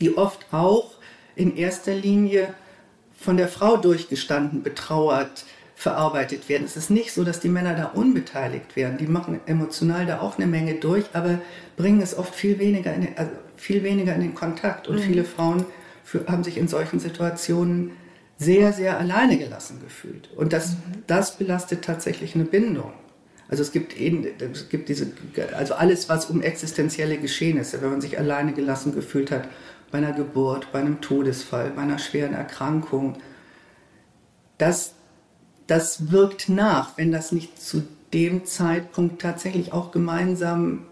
die oft auch in erster Linie von der Frau durchgestanden, betrauert, verarbeitet werden. Es ist nicht so, dass die Männer da unbeteiligt werden. Die machen emotional da auch eine Menge durch, aber bringen es oft viel weniger in den, also viel weniger in den Kontakt. Und mhm. viele Frauen für, haben sich in solchen Situationen sehr, sehr alleine gelassen gefühlt. Und das, mhm. das belastet tatsächlich eine Bindung. Also es gibt, eben, es gibt diese, also alles, was um existenzielle Geschehnisse, wenn man sich alleine gelassen gefühlt hat, bei einer Geburt, bei einem Todesfall, bei einer schweren Erkrankung. Das, das wirkt nach, wenn das nicht zu dem Zeitpunkt tatsächlich auch gemeinsam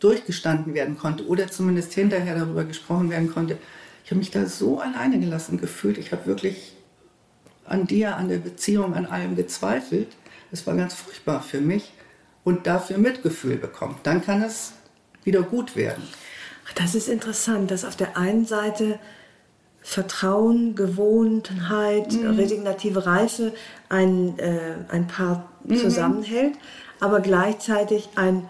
durchgestanden werden konnte oder zumindest hinterher darüber gesprochen werden konnte. Ich habe mich da so alleine gelassen gefühlt. Ich habe wirklich an dir, an der Beziehung, an allem gezweifelt. Es war ganz furchtbar für mich und dafür Mitgefühl bekommen. Dann kann es wieder gut werden. Das ist interessant, dass auf der einen Seite Vertrauen, Gewohnheit, mhm. resignative Reife ein, äh, ein Paar mhm. zusammenhält, aber gleichzeitig ein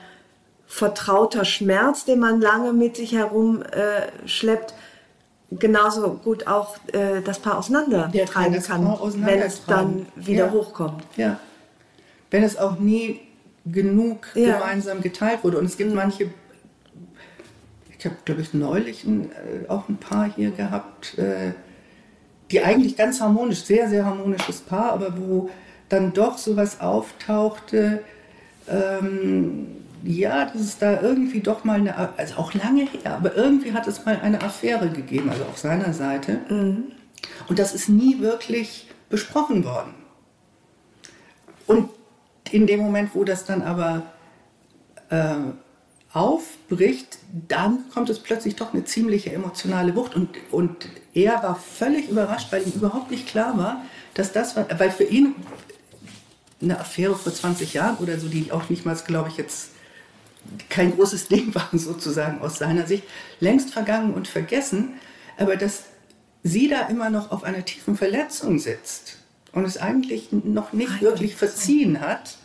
vertrauter Schmerz, den man lange mit sich herumschleppt, äh, genauso gut auch äh, das Paar auseinandertreiben kann, wenn es dann wieder ja. hochkommt. Ja. Wenn es auch nie genug ja. gemeinsam geteilt wurde. Und es gibt manche ich habe, glaube ich, neulich ein, äh, auch ein Paar hier gehabt, äh, die eigentlich ganz harmonisch, sehr, sehr harmonisches Paar, aber wo dann doch sowas auftauchte, ähm, ja, dass es da irgendwie doch mal eine, also auch lange her, aber irgendwie hat es mal eine Affäre gegeben, also auf seiner Seite. Mhm. Und das ist nie wirklich besprochen worden. Und in dem Moment, wo das dann aber äh, aufbricht, dann kommt es plötzlich doch eine ziemliche emotionale Wucht. Und, und er war völlig überrascht, weil ihm überhaupt nicht klar war, dass das war, weil für ihn eine Affäre vor 20 Jahren oder so, die auch nicht mal, glaube ich, jetzt kein großes [laughs] Ding war, sozusagen aus seiner Sicht, längst vergangen und vergessen, aber dass sie da immer noch auf einer tiefen Verletzung sitzt und es eigentlich noch nicht wirklich verziehen hat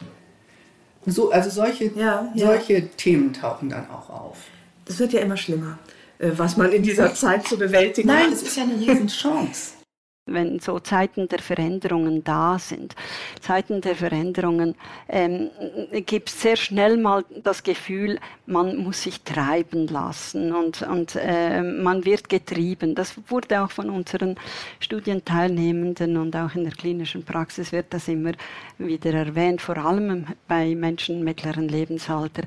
so, also solche, ja, ja. solche Themen tauchen dann auch auf. Das wird ja immer schlimmer, äh, was man in dieser Zeit zu bewältigen Nein, hat. Nein, es ist ja eine Riesenchance. Wenn so Zeiten der Veränderungen da sind, Zeiten der Veränderungen, ähm, gibt es sehr schnell mal das Gefühl, man muss sich treiben lassen und, und äh, man wird getrieben. Das wurde auch von unseren Studienteilnehmenden und auch in der klinischen Praxis wird das immer wieder erwähnt, vor allem bei Menschen mittleren Lebensalter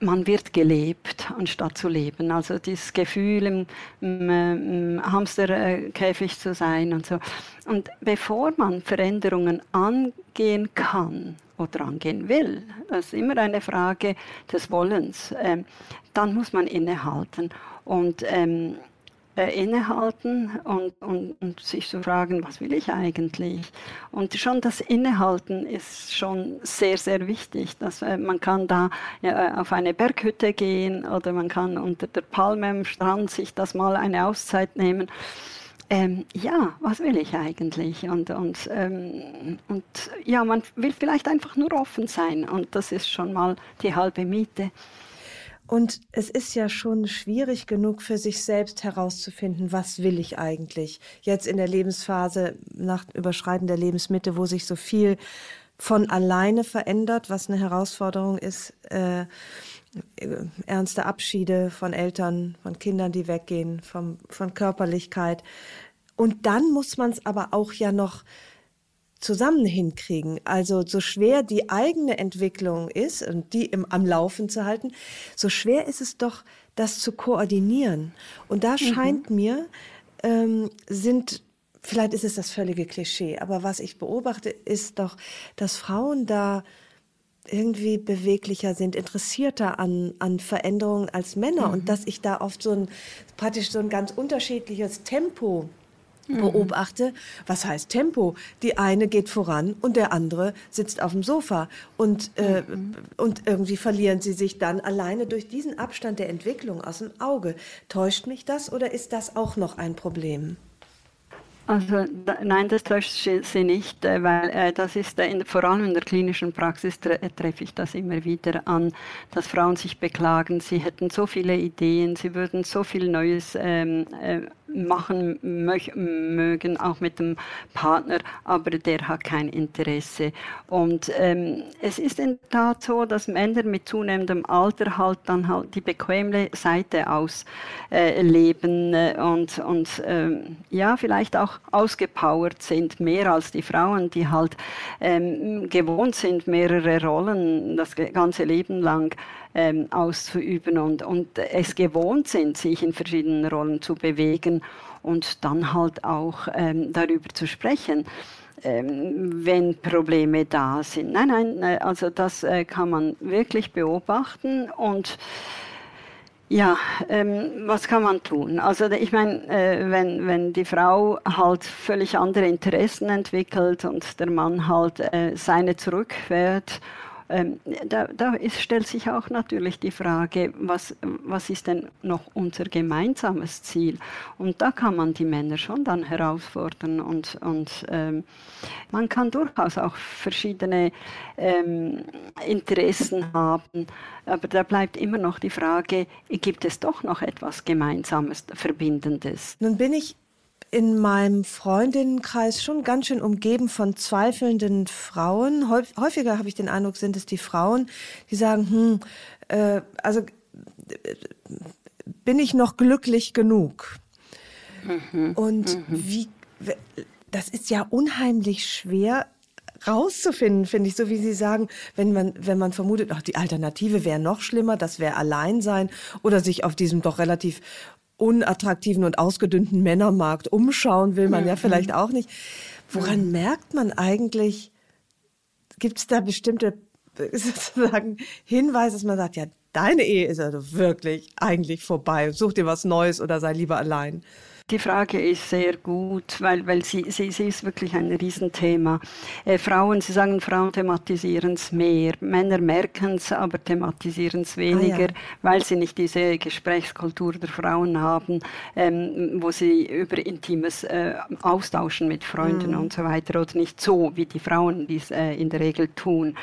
man wird gelebt, anstatt zu leben. Also dieses Gefühl, im, im, im Hamsterkäfig zu sein und so. Und bevor man Veränderungen angehen kann oder angehen will, das ist immer eine Frage des Wollens, ähm, dann muss man innehalten. Und ähm, äh, innehalten und, und, und, sich zu fragen, was will ich eigentlich? Und schon das Innehalten ist schon sehr, sehr wichtig. Dass, äh, man kann da äh, auf eine Berghütte gehen oder man kann unter der Palme am Strand sich das mal eine Auszeit nehmen. Ähm, ja, was will ich eigentlich? Und, und, ähm, und ja, man will vielleicht einfach nur offen sein und das ist schon mal die halbe Miete. Und es ist ja schon schwierig genug für sich selbst herauszufinden, was will ich eigentlich. Jetzt in der Lebensphase nach Überschreiten der Lebensmitte, wo sich so viel von alleine verändert, was eine Herausforderung ist. Äh, ernste Abschiede von Eltern, von Kindern, die weggehen, vom, von Körperlichkeit. Und dann muss man es aber auch ja noch zusammen hinkriegen. Also so schwer die eigene Entwicklung ist und die im, am Laufen zu halten, so schwer ist es doch, das zu koordinieren. Und da mhm. scheint mir, ähm, sind, vielleicht ist es das völlige Klischee, aber was ich beobachte, ist doch, dass Frauen da irgendwie beweglicher sind, interessierter an, an Veränderungen als Männer mhm. und dass ich da oft so ein, praktisch so ein ganz unterschiedliches Tempo. Beobachte, was heißt Tempo? Die eine geht voran und der andere sitzt auf dem Sofa. Und, äh, mhm. und irgendwie verlieren sie sich dann alleine durch diesen Abstand der Entwicklung aus dem Auge. Täuscht mich das oder ist das auch noch ein Problem? Also nein, das täuscht sie nicht, äh, weil äh, das ist äh, in, vor allem in der klinischen Praxis tre treffe ich das immer wieder an, dass Frauen sich beklagen, sie hätten so viele Ideen, sie würden so viel Neues ähm, äh, machen mögen, auch mit dem Partner, aber der hat kein Interesse. Und ähm, es ist in der Tat so, dass Männer mit zunehmendem Alter halt dann halt die bequeme Seite ausleben äh, und, und ähm, ja, vielleicht auch ausgepowert sind, mehr als die Frauen, die halt ähm, gewohnt sind, mehrere Rollen das ganze Leben lang ähm, auszuüben und, und es gewohnt sind, sich in verschiedenen Rollen zu bewegen und dann halt auch ähm, darüber zu sprechen. Ähm, wenn Probleme da sind. Nein, nein, äh, also das äh, kann man wirklich beobachten und ja, ähm, was kann man tun? Also ich meine, äh, wenn, wenn die Frau halt völlig andere Interessen entwickelt und der Mann halt äh, seine zurückfährt da, da ist, stellt sich auch natürlich die Frage, was, was ist denn noch unser gemeinsames Ziel? Und da kann man die Männer schon dann herausfordern und, und ähm, man kann durchaus auch verschiedene ähm, Interessen haben, aber da bleibt immer noch die Frage, gibt es doch noch etwas Gemeinsames, Verbindendes? Nun bin ich in meinem Freundinnenkreis schon ganz schön umgeben von zweifelnden Frauen. Häufiger habe ich den Eindruck, sind es die Frauen, die sagen, hm, äh, also bin ich noch glücklich genug? Mhm. Und mhm. wie, das ist ja unheimlich schwer rauszufinden, finde ich, so wie Sie sagen, wenn man, wenn man vermutet, ach, die Alternative wäre noch schlimmer, das wäre allein sein oder sich auf diesem doch relativ unattraktiven und ausgedünnten Männermarkt umschauen will man mhm. ja vielleicht auch nicht. Woran mhm. merkt man eigentlich, gibt es da bestimmte [laughs] sozusagen Hinweise, dass man sagt, ja, deine Ehe ist also wirklich eigentlich vorbei, such dir was Neues oder sei lieber allein? Die Frage ist sehr gut, weil, weil sie, sie, sie ist wirklich ein Riesenthema. Äh, Frauen, Sie sagen, Frauen thematisieren es mehr. Männer merken es, aber thematisieren es weniger, ah, ja. weil sie nicht diese Gesprächskultur der Frauen haben, ähm, wo sie über Intimes äh, austauschen mit Freunden mhm. und so weiter oder nicht so, wie die Frauen dies äh, in der Regel tun.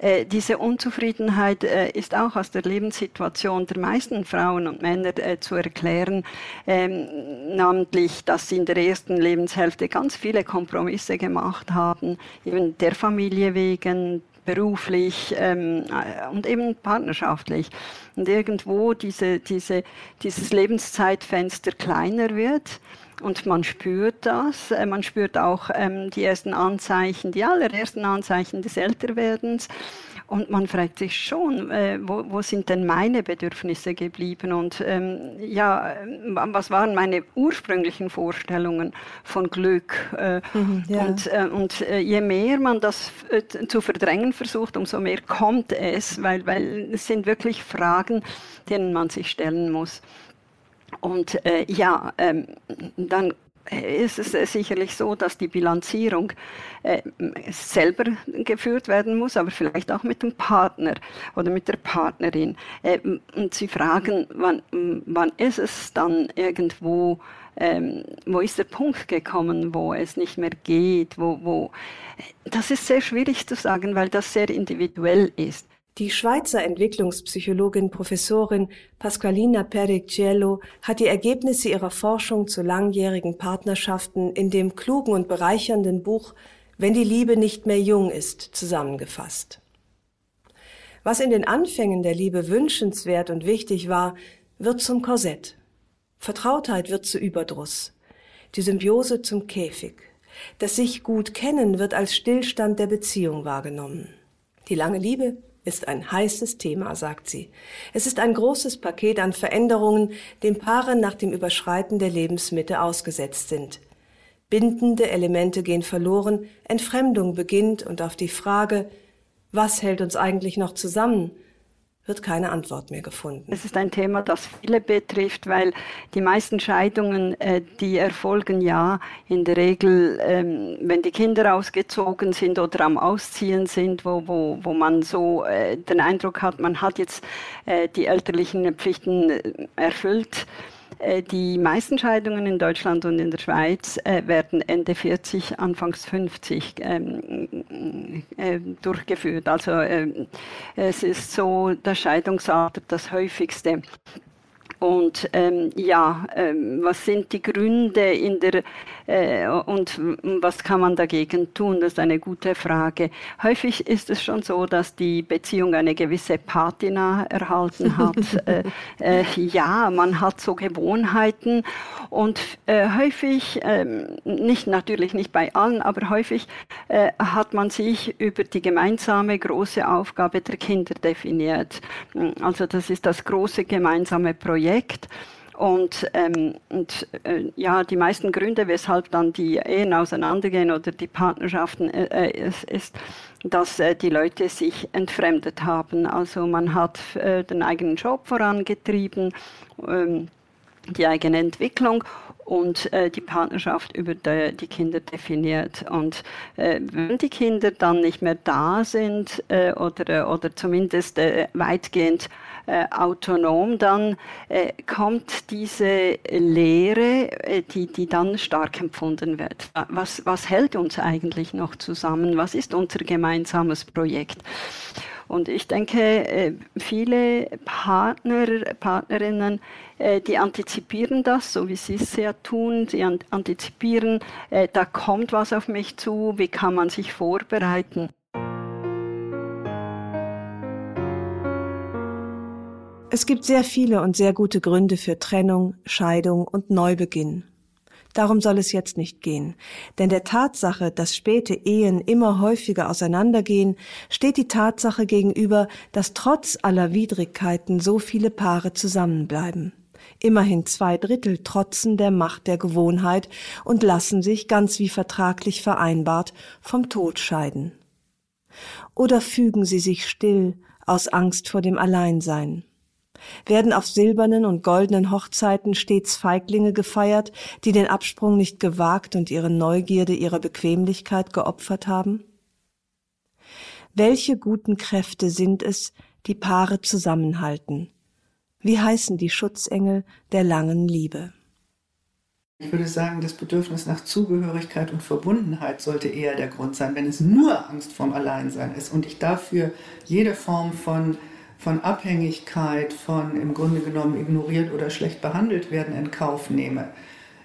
Äh, diese Unzufriedenheit äh, ist auch aus der Lebenssituation der meisten Frauen und Männer äh, zu erklären, ähm, namentlich, dass sie in der ersten Lebenshälfte ganz viele Kompromisse gemacht haben, eben der Familie wegen, beruflich ähm, und eben partnerschaftlich. Und irgendwo diese, diese, dieses Lebenszeitfenster kleiner wird und man spürt das. Äh, man spürt auch ähm, die ersten Anzeichen, die allerersten Anzeichen des Älterwerdens. Und man fragt sich schon, äh, wo, wo, sind denn meine Bedürfnisse geblieben? Und ähm, ja, was waren meine ursprünglichen Vorstellungen von Glück? Äh, mhm, ja. Und, äh, und äh, je mehr man das äh, zu verdrängen versucht, umso mehr kommt es, weil, weil es sind wirklich Fragen, denen man sich stellen muss. Und äh, ja, ähm, dann ist es äh, sicherlich so, dass die Bilanzierung äh, selber geführt werden muss, aber vielleicht auch mit dem Partner oder mit der Partnerin. Äh, und Sie fragen, wann, wann ist es dann irgendwo, ähm, wo ist der Punkt gekommen, wo es nicht mehr geht, wo, wo, das ist sehr schwierig zu sagen, weil das sehr individuell ist. Die Schweizer Entwicklungspsychologin Professorin Pasqualina Pericciello hat die Ergebnisse ihrer Forschung zu langjährigen Partnerschaften in dem klugen und bereichernden Buch Wenn die Liebe nicht mehr jung ist zusammengefasst. Was in den Anfängen der Liebe wünschenswert und wichtig war, wird zum Korsett. Vertrautheit wird zu Überdruss. Die Symbiose zum Käfig. Das sich gut kennen wird als Stillstand der Beziehung wahrgenommen. Die lange Liebe ist ein heißes Thema, sagt sie. Es ist ein großes Paket an Veränderungen, dem Paare nach dem Überschreiten der Lebensmitte ausgesetzt sind. Bindende Elemente gehen verloren, Entfremdung beginnt und auf die Frage, was hält uns eigentlich noch zusammen, wird keine Antwort mehr gefunden. Es ist ein Thema, das viele betrifft, weil die meisten Scheidungen, äh, die erfolgen ja in der Regel, ähm, wenn die Kinder ausgezogen sind oder am Ausziehen sind, wo, wo, wo man so äh, den Eindruck hat, man hat jetzt äh, die elterlichen Pflichten erfüllt. Äh, die meisten Scheidungen in Deutschland und in der Schweiz äh, werden Ende 40, Anfangs 50 ähm, äh, durchgeführt. Also äh, es ist so das Scheidungsalter das häufigste. Und ähm, ja, ähm, was sind die Gründe in der äh, und was kann man dagegen tun? Das ist eine gute Frage. Häufig ist es schon so, dass die Beziehung eine gewisse Patina erhalten hat. [laughs] äh, äh, ja, man hat so Gewohnheiten und äh, häufig, ähm, nicht natürlich nicht bei allen, aber häufig äh, hat man sich über die gemeinsame große Aufgabe der Kinder definiert. Also das ist das große gemeinsame Projekt Projekt. Und, ähm, und äh, ja, die meisten Gründe, weshalb dann die Ehen auseinandergehen oder die Partnerschaften, äh, äh ist, ist, dass äh, die Leute sich entfremdet haben. Also man hat äh, den eigenen Job vorangetrieben, ähm, die eigene Entwicklung und äh, die Partnerschaft über die, die, Kinder definiert. Und wenn die Kinder dann nicht mehr da sind oder, oder zumindest weitgehend äh, autonom, dann äh, kommt diese Lehre, äh, die, die dann stark empfunden wird. Was, was hält uns eigentlich noch zusammen? Was ist unser gemeinsames Projekt? Und ich denke, äh, viele Partner, Partnerinnen, äh, die antizipieren das, so wie Sie es ja tun. Sie antizipieren, da kommt was auf mich zu, wie kann man sich vorbereiten? Es gibt sehr viele und sehr gute Gründe für Trennung, Scheidung und Neubeginn. Darum soll es jetzt nicht gehen. Denn der Tatsache, dass späte Ehen immer häufiger auseinandergehen, steht die Tatsache gegenüber, dass trotz aller Widrigkeiten so viele Paare zusammenbleiben. Immerhin zwei Drittel trotzen der Macht der Gewohnheit und lassen sich, ganz wie vertraglich vereinbart, vom Tod scheiden. Oder fügen sie sich still aus Angst vor dem Alleinsein werden auf silbernen und goldenen Hochzeiten stets Feiglinge gefeiert, die den Absprung nicht gewagt und ihre Neugierde ihrer Bequemlichkeit geopfert haben? Welche guten Kräfte sind es, die Paare zusammenhalten? Wie heißen die Schutzengel der langen Liebe? Ich würde sagen, das Bedürfnis nach Zugehörigkeit und Verbundenheit sollte eher der Grund sein, wenn es nur Angst vorm Alleinsein ist und ich dafür jede Form von, von Abhängigkeit, von im Grunde genommen ignoriert oder schlecht behandelt werden in Kauf nehme,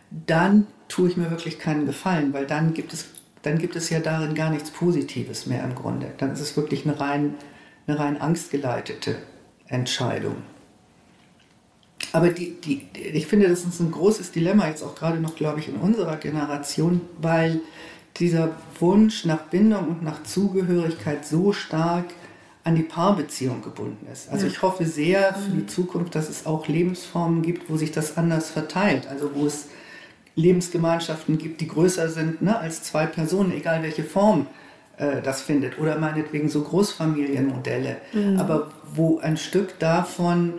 dann tue ich mir wirklich keinen Gefallen, weil dann gibt es, dann gibt es ja darin gar nichts Positives mehr im Grunde. Dann ist es wirklich eine rein, eine rein angstgeleitete Entscheidung. Aber die, die, ich finde, das ist ein großes Dilemma, jetzt auch gerade noch, glaube ich, in unserer Generation, weil dieser Wunsch nach Bindung und nach Zugehörigkeit so stark an die Paarbeziehung gebunden ist. Also ich hoffe sehr für die Zukunft, dass es auch Lebensformen gibt, wo sich das anders verteilt. Also wo es Lebensgemeinschaften gibt, die größer sind ne, als zwei Personen, egal welche Form äh, das findet. Oder meinetwegen so Großfamilienmodelle. Mhm. Aber wo ein Stück davon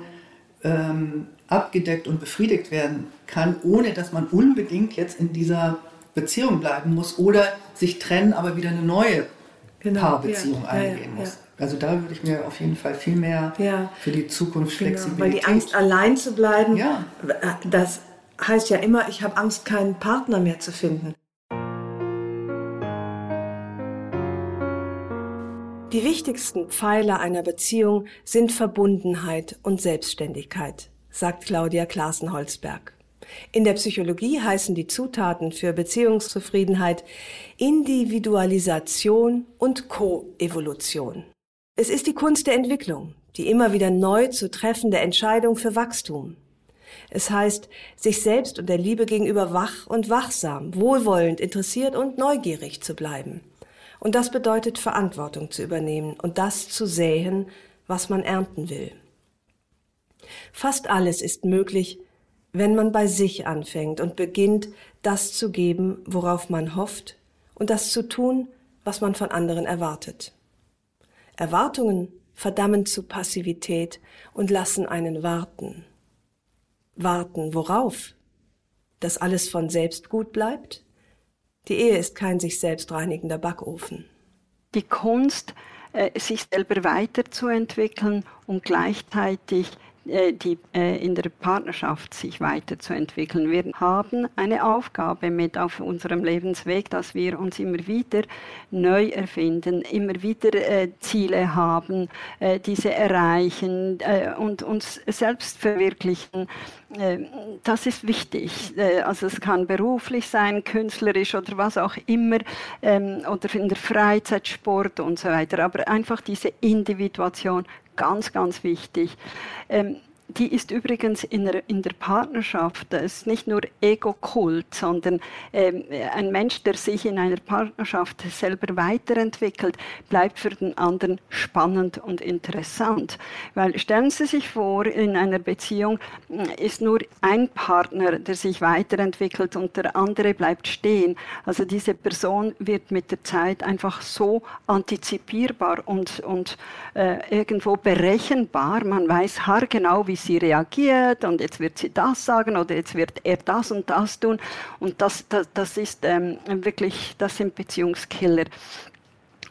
ähm, abgedeckt und befriedigt werden kann, ohne dass man unbedingt jetzt in dieser Beziehung bleiben muss oder sich trennen, aber wieder eine neue genau, Paarbeziehung ja, eingehen ja, muss. Ja. Also da würde ich mir auf jeden Fall viel mehr für die Zukunft genau, Flexibilität. Weil die Angst, allein zu bleiben, das heißt ja immer, ich habe Angst, keinen Partner mehr zu finden. Die wichtigsten Pfeiler einer Beziehung sind Verbundenheit und Selbstständigkeit sagt Claudia Klassen-Holzberg. In der Psychologie heißen die Zutaten für Beziehungszufriedenheit Individualisation und Koevolution. Es ist die Kunst der Entwicklung, die immer wieder neu zu treffende Entscheidung für Wachstum. Es heißt, sich selbst und der Liebe gegenüber wach und wachsam, wohlwollend, interessiert und neugierig zu bleiben. Und das bedeutet Verantwortung zu übernehmen und das zu säen, was man ernten will. Fast alles ist möglich, wenn man bei sich anfängt und beginnt, das zu geben, worauf man hofft, und das zu tun, was man von anderen erwartet. Erwartungen verdammen zu Passivität und lassen einen warten. Warten worauf? Dass alles von selbst gut bleibt? Die Ehe ist kein sich selbst reinigender Backofen. Die Kunst, äh, sich selber weiterzuentwickeln und gleichzeitig die, äh, in der Partnerschaft sich weiterzuentwickeln. Wir haben eine Aufgabe mit auf unserem Lebensweg, dass wir uns immer wieder neu erfinden, immer wieder äh, Ziele haben, diese erreichen und uns selbst verwirklichen. Das ist wichtig. Also es kann beruflich sein, künstlerisch oder was auch immer, ähm, oder in der Freizeit, Sport und so weiter. Aber einfach diese Individuation ganz, ganz wichtig. Ähm, die ist übrigens in der, in der Partnerschaft, das ist nicht nur Ego-Kult, sondern ähm, ein Mensch, der sich in einer Partnerschaft selber weiterentwickelt, bleibt für den anderen spannend und interessant. Weil stellen Sie sich vor, in einer Beziehung äh, ist nur ein Partner, der sich weiterentwickelt und der andere bleibt stehen. Also diese Person wird mit der Zeit einfach so antizipierbar und, und äh, irgendwo berechenbar. Man weiß haargenau, wie sie reagiert und jetzt wird sie das sagen oder jetzt wird er das und das tun. Und das, das, das ist ähm, wirklich, das sind Beziehungskiller.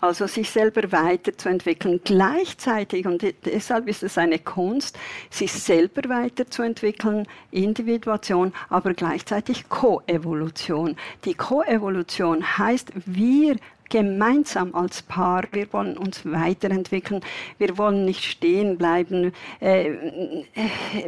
Also sich selber weiterzuentwickeln, gleichzeitig, und deshalb ist es eine Kunst, sich selber weiterzuentwickeln, Individuation, aber gleichzeitig Koevolution. Die Koevolution heißt, wir gemeinsam als Paar. Wir wollen uns weiterentwickeln. Wir wollen nicht stehen bleiben. Äh,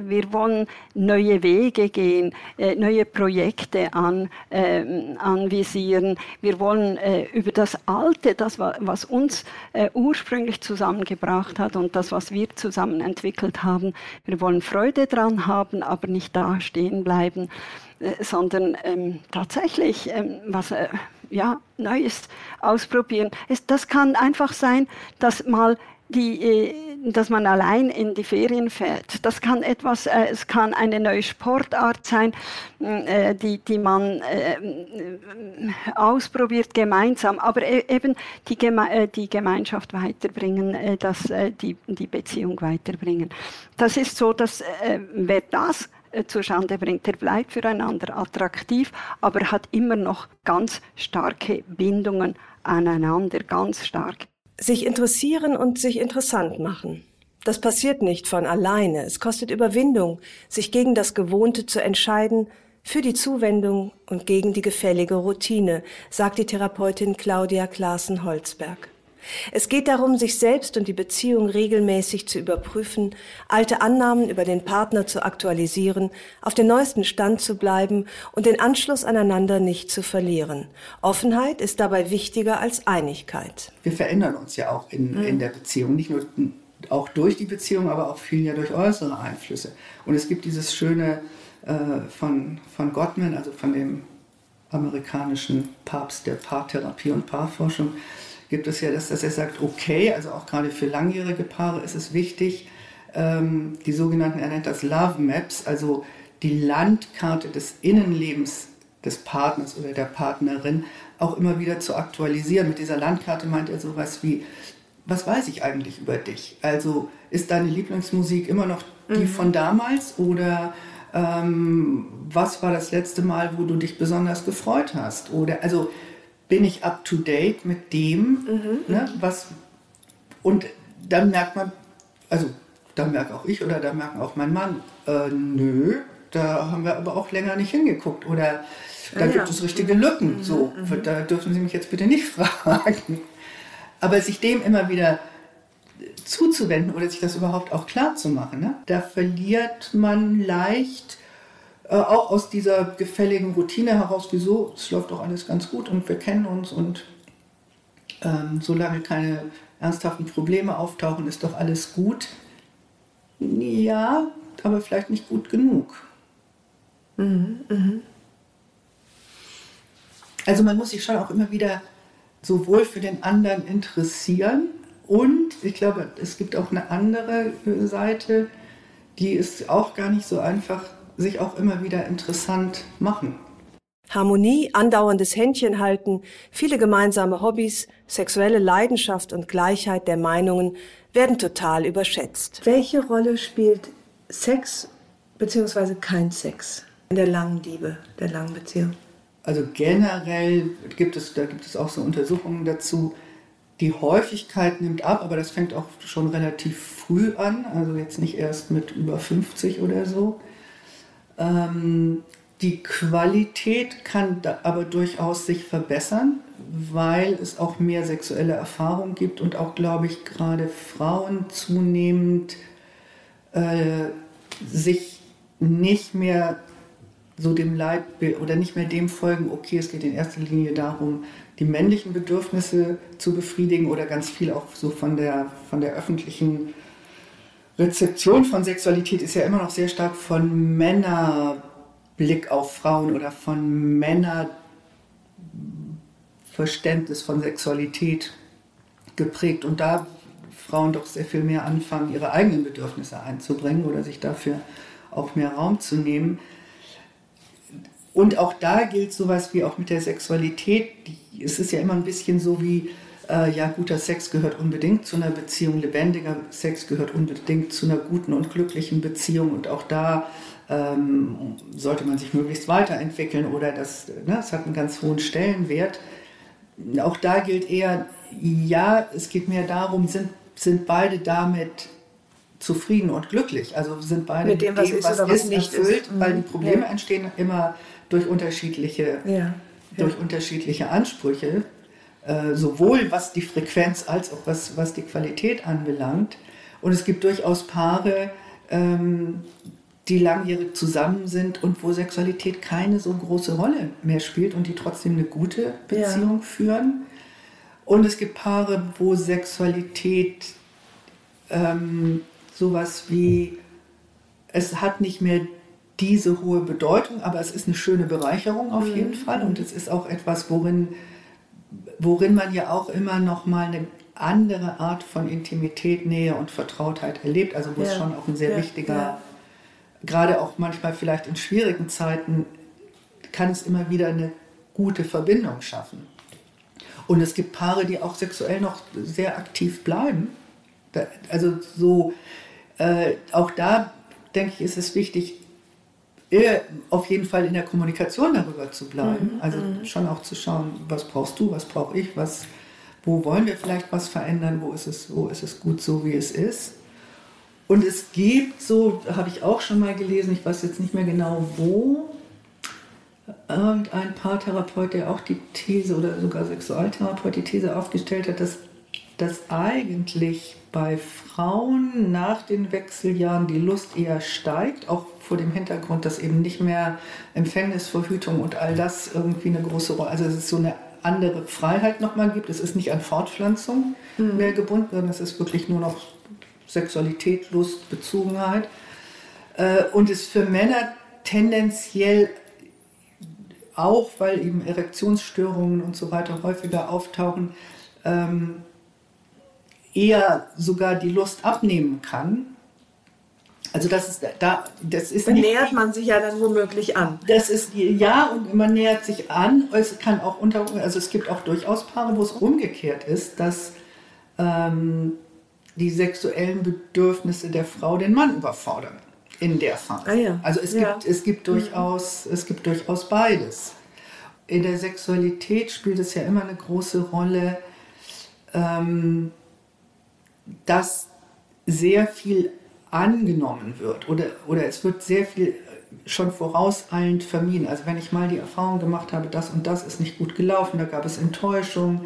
wir wollen neue Wege gehen, äh, neue Projekte an, äh, anvisieren. Wir wollen über das Alte, das, was uns ursprünglich zusammengebracht hat und das, was wir zusammen entwickelt haben, wir wollen Freude dran haben, aber nicht da stehen bleiben, sondern ähm, tatsächlich ähm, was ja, Neues ausprobieren. Es, das kann einfach sein, dass mal die, äh, dass man allein in die Ferien fährt. Das kann etwas, äh, es kann eine neue Sportart sein, äh, die, die man ausprobiert gemeinsam, aber e, eben die, Geme die Gemeinschaft weiterbringen, das, die, die Beziehung weiterbringen. Das ist so, dass wer das äh, zustande bringt. Der bleibt füreinander attraktiv, aber hat immer noch ganz starke Bindungen aneinander, ganz stark. Sich interessieren und sich interessant machen. Das passiert nicht von alleine. Es kostet Überwindung, sich gegen das Gewohnte zu entscheiden, für die Zuwendung und gegen die gefällige Routine, sagt die Therapeutin Claudia Klaassen-Holzberg. Es geht darum, sich selbst und die Beziehung regelmäßig zu überprüfen, alte Annahmen über den Partner zu aktualisieren, auf den neuesten Stand zu bleiben und den Anschluss aneinander nicht zu verlieren. Offenheit ist dabei wichtiger als Einigkeit. Wir verändern uns ja auch in, mhm. in der Beziehung, nicht nur auch durch die Beziehung, aber auch viel ja durch äußere Einflüsse. Und es gibt dieses schöne äh, von, von Gottman, also von dem amerikanischen Papst der Paartherapie und Paarforschung, gibt es ja, dass, dass er sagt, okay, also auch gerade für langjährige Paare ist es wichtig, ähm, die sogenannten, er nennt das Love Maps, also die Landkarte des Innenlebens des Partners oder der Partnerin auch immer wieder zu aktualisieren. Mit dieser Landkarte meint er sowas wie, was weiß ich eigentlich über dich? Also ist deine Lieblingsmusik immer noch die mhm. von damals oder ähm, was war das letzte Mal, wo du dich besonders gefreut hast? Oder also bin ich up to date mit dem, mhm. ne, was und dann merkt man, also da merke auch ich oder da merken auch mein Mann, äh, nö, da haben wir aber auch länger nicht hingeguckt oder da ja, gibt es richtige Lücken. Mhm, so, mhm. da dürfen Sie mich jetzt bitte nicht [laughs] fragen. Aber sich dem immer wieder zuzuwenden oder sich das überhaupt auch klar zu machen, ne? da verliert man leicht äh, auch aus dieser gefälligen Routine heraus, wieso, es läuft doch alles ganz gut und wir kennen uns und ähm, solange keine ernsthaften Probleme auftauchen, ist doch alles gut. Ja, aber vielleicht nicht gut genug. Mhm, mh. Also man muss sich schon auch immer wieder sowohl für den anderen interessieren und ich glaube, es gibt auch eine andere Seite, die ist auch gar nicht so einfach sich auch immer wieder interessant machen. Harmonie, andauerndes Händchenhalten, viele gemeinsame Hobbys, sexuelle Leidenschaft und Gleichheit der Meinungen werden total überschätzt. Welche Rolle spielt Sex bzw. kein Sex in der langen Liebe, der langen Beziehung? Also generell gibt es, da gibt es auch so Untersuchungen dazu, die Häufigkeit nimmt ab, aber das fängt auch schon relativ früh an, also jetzt nicht erst mit über 50 oder so. Ähm, die Qualität kann aber durchaus sich verbessern, weil es auch mehr sexuelle Erfahrung gibt und auch, glaube ich, gerade Frauen zunehmend äh, sich nicht mehr so dem Leitbild oder nicht mehr dem folgen, okay, es geht in erster Linie darum, die männlichen Bedürfnisse zu befriedigen oder ganz viel auch so von der, von der öffentlichen Rezeption von Sexualität ist ja immer noch sehr stark von Männerblick auf Frauen oder von Männerverständnis von Sexualität geprägt. Und da Frauen doch sehr viel mehr anfangen, ihre eigenen Bedürfnisse einzubringen oder sich dafür auch mehr Raum zu nehmen. Und auch da gilt sowas wie auch mit der Sexualität. Es ist ja immer ein bisschen so wie, äh, ja, guter Sex gehört unbedingt zu einer Beziehung, lebendiger Sex gehört unbedingt zu einer guten und glücklichen Beziehung und auch da ähm, sollte man sich möglichst weiterentwickeln oder das, ne, das hat einen ganz hohen Stellenwert. Auch da gilt eher, ja, es geht mehr darum, sind, sind beide damit zufrieden und glücklich. Also sind beide mit dem, was, dem, ist, was, was ist, nicht erfüllt, ist. weil die mhm. Probleme ja. entstehen immer durch unterschiedliche, ja. durch ja. unterschiedliche Ansprüche. Äh, sowohl was die Frequenz als auch was, was die Qualität anbelangt. Und es gibt durchaus Paare, ähm, die langjährig zusammen sind und wo Sexualität keine so große Rolle mehr spielt und die trotzdem eine gute Beziehung ja. führen. Und es gibt Paare, wo Sexualität ähm, sowas wie, es hat nicht mehr diese hohe Bedeutung, aber es ist eine schöne Bereicherung auf jeden mhm. Fall und es ist auch etwas, worin worin man ja auch immer noch mal eine andere Art von Intimität, Nähe und Vertrautheit erlebt. Also wo ja. es schon auch ein sehr ja. wichtiger, ja. gerade auch manchmal vielleicht in schwierigen Zeiten, kann es immer wieder eine gute Verbindung schaffen. Und es gibt Paare, die auch sexuell noch sehr aktiv bleiben. also so, äh, auch da denke ich, ist es wichtig, auf jeden Fall in der Kommunikation darüber zu bleiben. Mhm. Also mhm. schon auch zu schauen, was brauchst du, was brauche ich, was, wo wollen wir vielleicht was verändern, wo ist es, wo ist es gut so, wie es ist. Und es gibt so, habe ich auch schon mal gelesen, ich weiß jetzt nicht mehr genau wo, irgendein Paartherapeut, der auch die These oder sogar Sexualtherapeut die These aufgestellt hat, dass, dass eigentlich bei Frauen nach den Wechseljahren die Lust eher steigt, auch vor dem Hintergrund, dass eben nicht mehr Empfängnisverhütung und all das irgendwie eine große Rolle, also es ist so eine andere Freiheit nochmal gibt. Es ist nicht an Fortpflanzung mhm. mehr gebunden, sondern es ist wirklich nur noch Sexualität, Lust, Bezogenheit. Äh, und es für Männer tendenziell auch, weil eben Erektionsstörungen und so weiter häufiger auftauchen, ähm, eher sogar die Lust abnehmen kann. Also das ist da, das ist dann nicht, nähert man sich ja dann womöglich an. Das ist ja und man nähert sich an. Es kann auch unter, also es gibt auch durchaus Paare, wo es umgekehrt ist, dass ähm, die sexuellen Bedürfnisse der Frau den Mann überfordern in der Phase. Ah ja. Also es ja. gibt es gibt durchaus es gibt durchaus beides. In der Sexualität spielt es ja immer eine große Rolle. Ähm, dass sehr viel angenommen wird oder, oder es wird sehr viel schon vorauseilend vermieden. Also wenn ich mal die Erfahrung gemacht habe, das und das ist nicht gut gelaufen, da gab es Enttäuschung,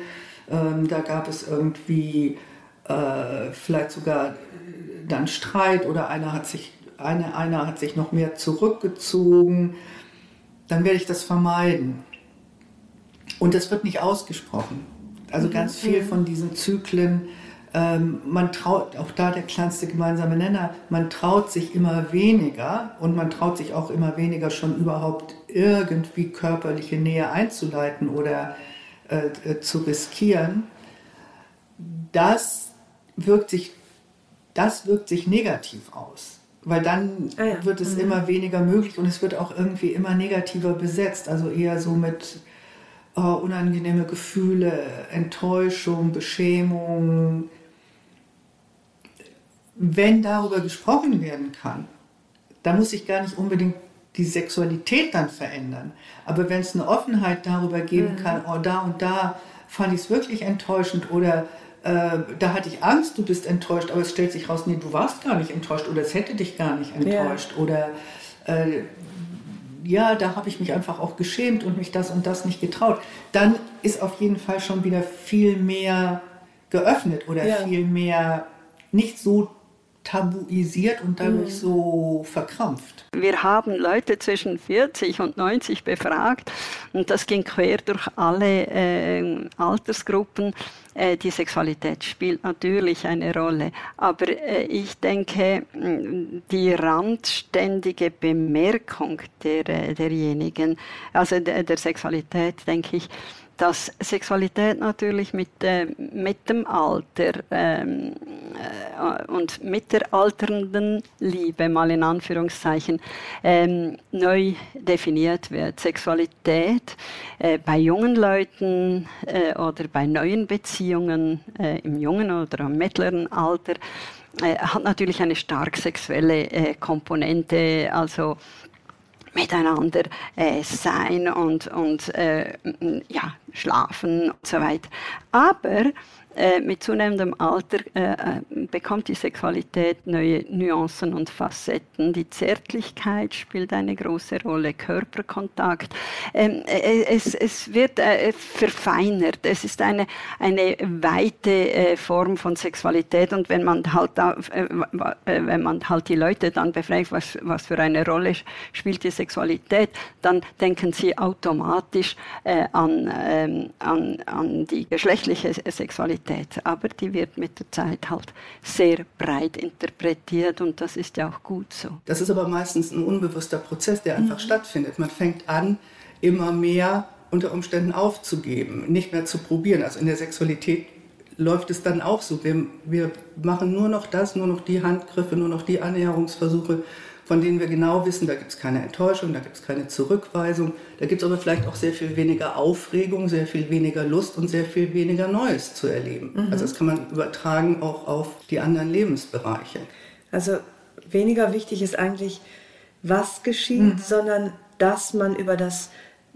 ähm, da gab es irgendwie äh, vielleicht sogar dann Streit oder einer hat sich, eine, einer hat sich noch mehr zurückgezogen, dann werde ich das vermeiden. Und das wird nicht ausgesprochen. Also ganz viel mhm. von diesen Zyklen ähm, man traut, auch da der kleinste gemeinsame Nenner, man traut sich immer weniger und man traut sich auch immer weniger schon überhaupt irgendwie körperliche Nähe einzuleiten oder äh, äh, zu riskieren. Das wirkt sich, das wirkt sich negativ aus. Weil dann ah ja. wird es mhm. immer weniger möglich und es wird auch irgendwie immer negativer besetzt. Also eher so mit oh, unangenehme Gefühle, Enttäuschung, Beschämung, wenn darüber gesprochen werden kann, da muss ich gar nicht unbedingt die Sexualität dann verändern. Aber wenn es eine Offenheit darüber geben mhm. kann, oh, da und da fand ich es wirklich enttäuschend oder äh, da hatte ich Angst, du bist enttäuscht, aber es stellt sich raus, nee, du warst gar nicht enttäuscht oder es hätte dich gar nicht enttäuscht ja. oder äh, ja, da habe ich mich einfach auch geschämt und mich das und das nicht getraut. Dann ist auf jeden Fall schon wieder viel mehr geöffnet oder ja. viel mehr nicht so tabuisiert und dadurch mhm. so verkrampft. Wir haben Leute zwischen 40 und 90 befragt und das ging quer durch alle äh, Altersgruppen. Äh, die Sexualität spielt natürlich eine Rolle, aber äh, ich denke, die randständige Bemerkung der, äh, derjenigen, also der, der Sexualität, denke ich, dass Sexualität natürlich mit, äh, mit dem Alter ähm, äh, und mit der alternden Liebe, mal in Anführungszeichen, ähm, neu definiert wird. Sexualität äh, bei jungen Leuten äh, oder bei neuen Beziehungen äh, im jungen oder im mittleren Alter äh, hat natürlich eine stark sexuelle Komponente, also miteinander äh, sein und, und äh, ja, schlafen und so weiter. Aber mit zunehmendem Alter äh, äh, bekommt die Sexualität neue Nuancen und Facetten. Die Zärtlichkeit spielt eine große Rolle, Körperkontakt. Ähm, äh, es, es, wird äh, verfeinert. Es ist eine, eine weite Form von Sexualität und wenn man halt, da, wenn man halt die Leute dann befragt, was, was für eine Rolle spielt die Sexualität, dann denken sie automatisch an, ähm, an, an die geschlechtliche Sexualität. Sexualität, aber die wird mit der Zeit halt sehr breit interpretiert und das ist ja auch gut so. Das ist aber meistens ein unbewusster Prozess, der einfach mhm. stattfindet. Man fängt an, immer mehr unter Umständen aufzugeben, nicht mehr zu probieren. Also in der Sexualität läuft es dann auch so. Wir, wir machen nur noch das, nur noch die Handgriffe, nur noch die Annäherungsversuche, von denen wir genau wissen, da gibt es keine Enttäuschung, da gibt es keine Zurückweisung, da gibt es aber vielleicht auch sehr viel weniger Aufregung, sehr viel weniger Lust und sehr viel weniger Neues zu erleben. Mhm. Also das kann man übertragen auch auf die anderen Lebensbereiche. Also weniger wichtig ist eigentlich, was geschieht, mhm. sondern dass man über das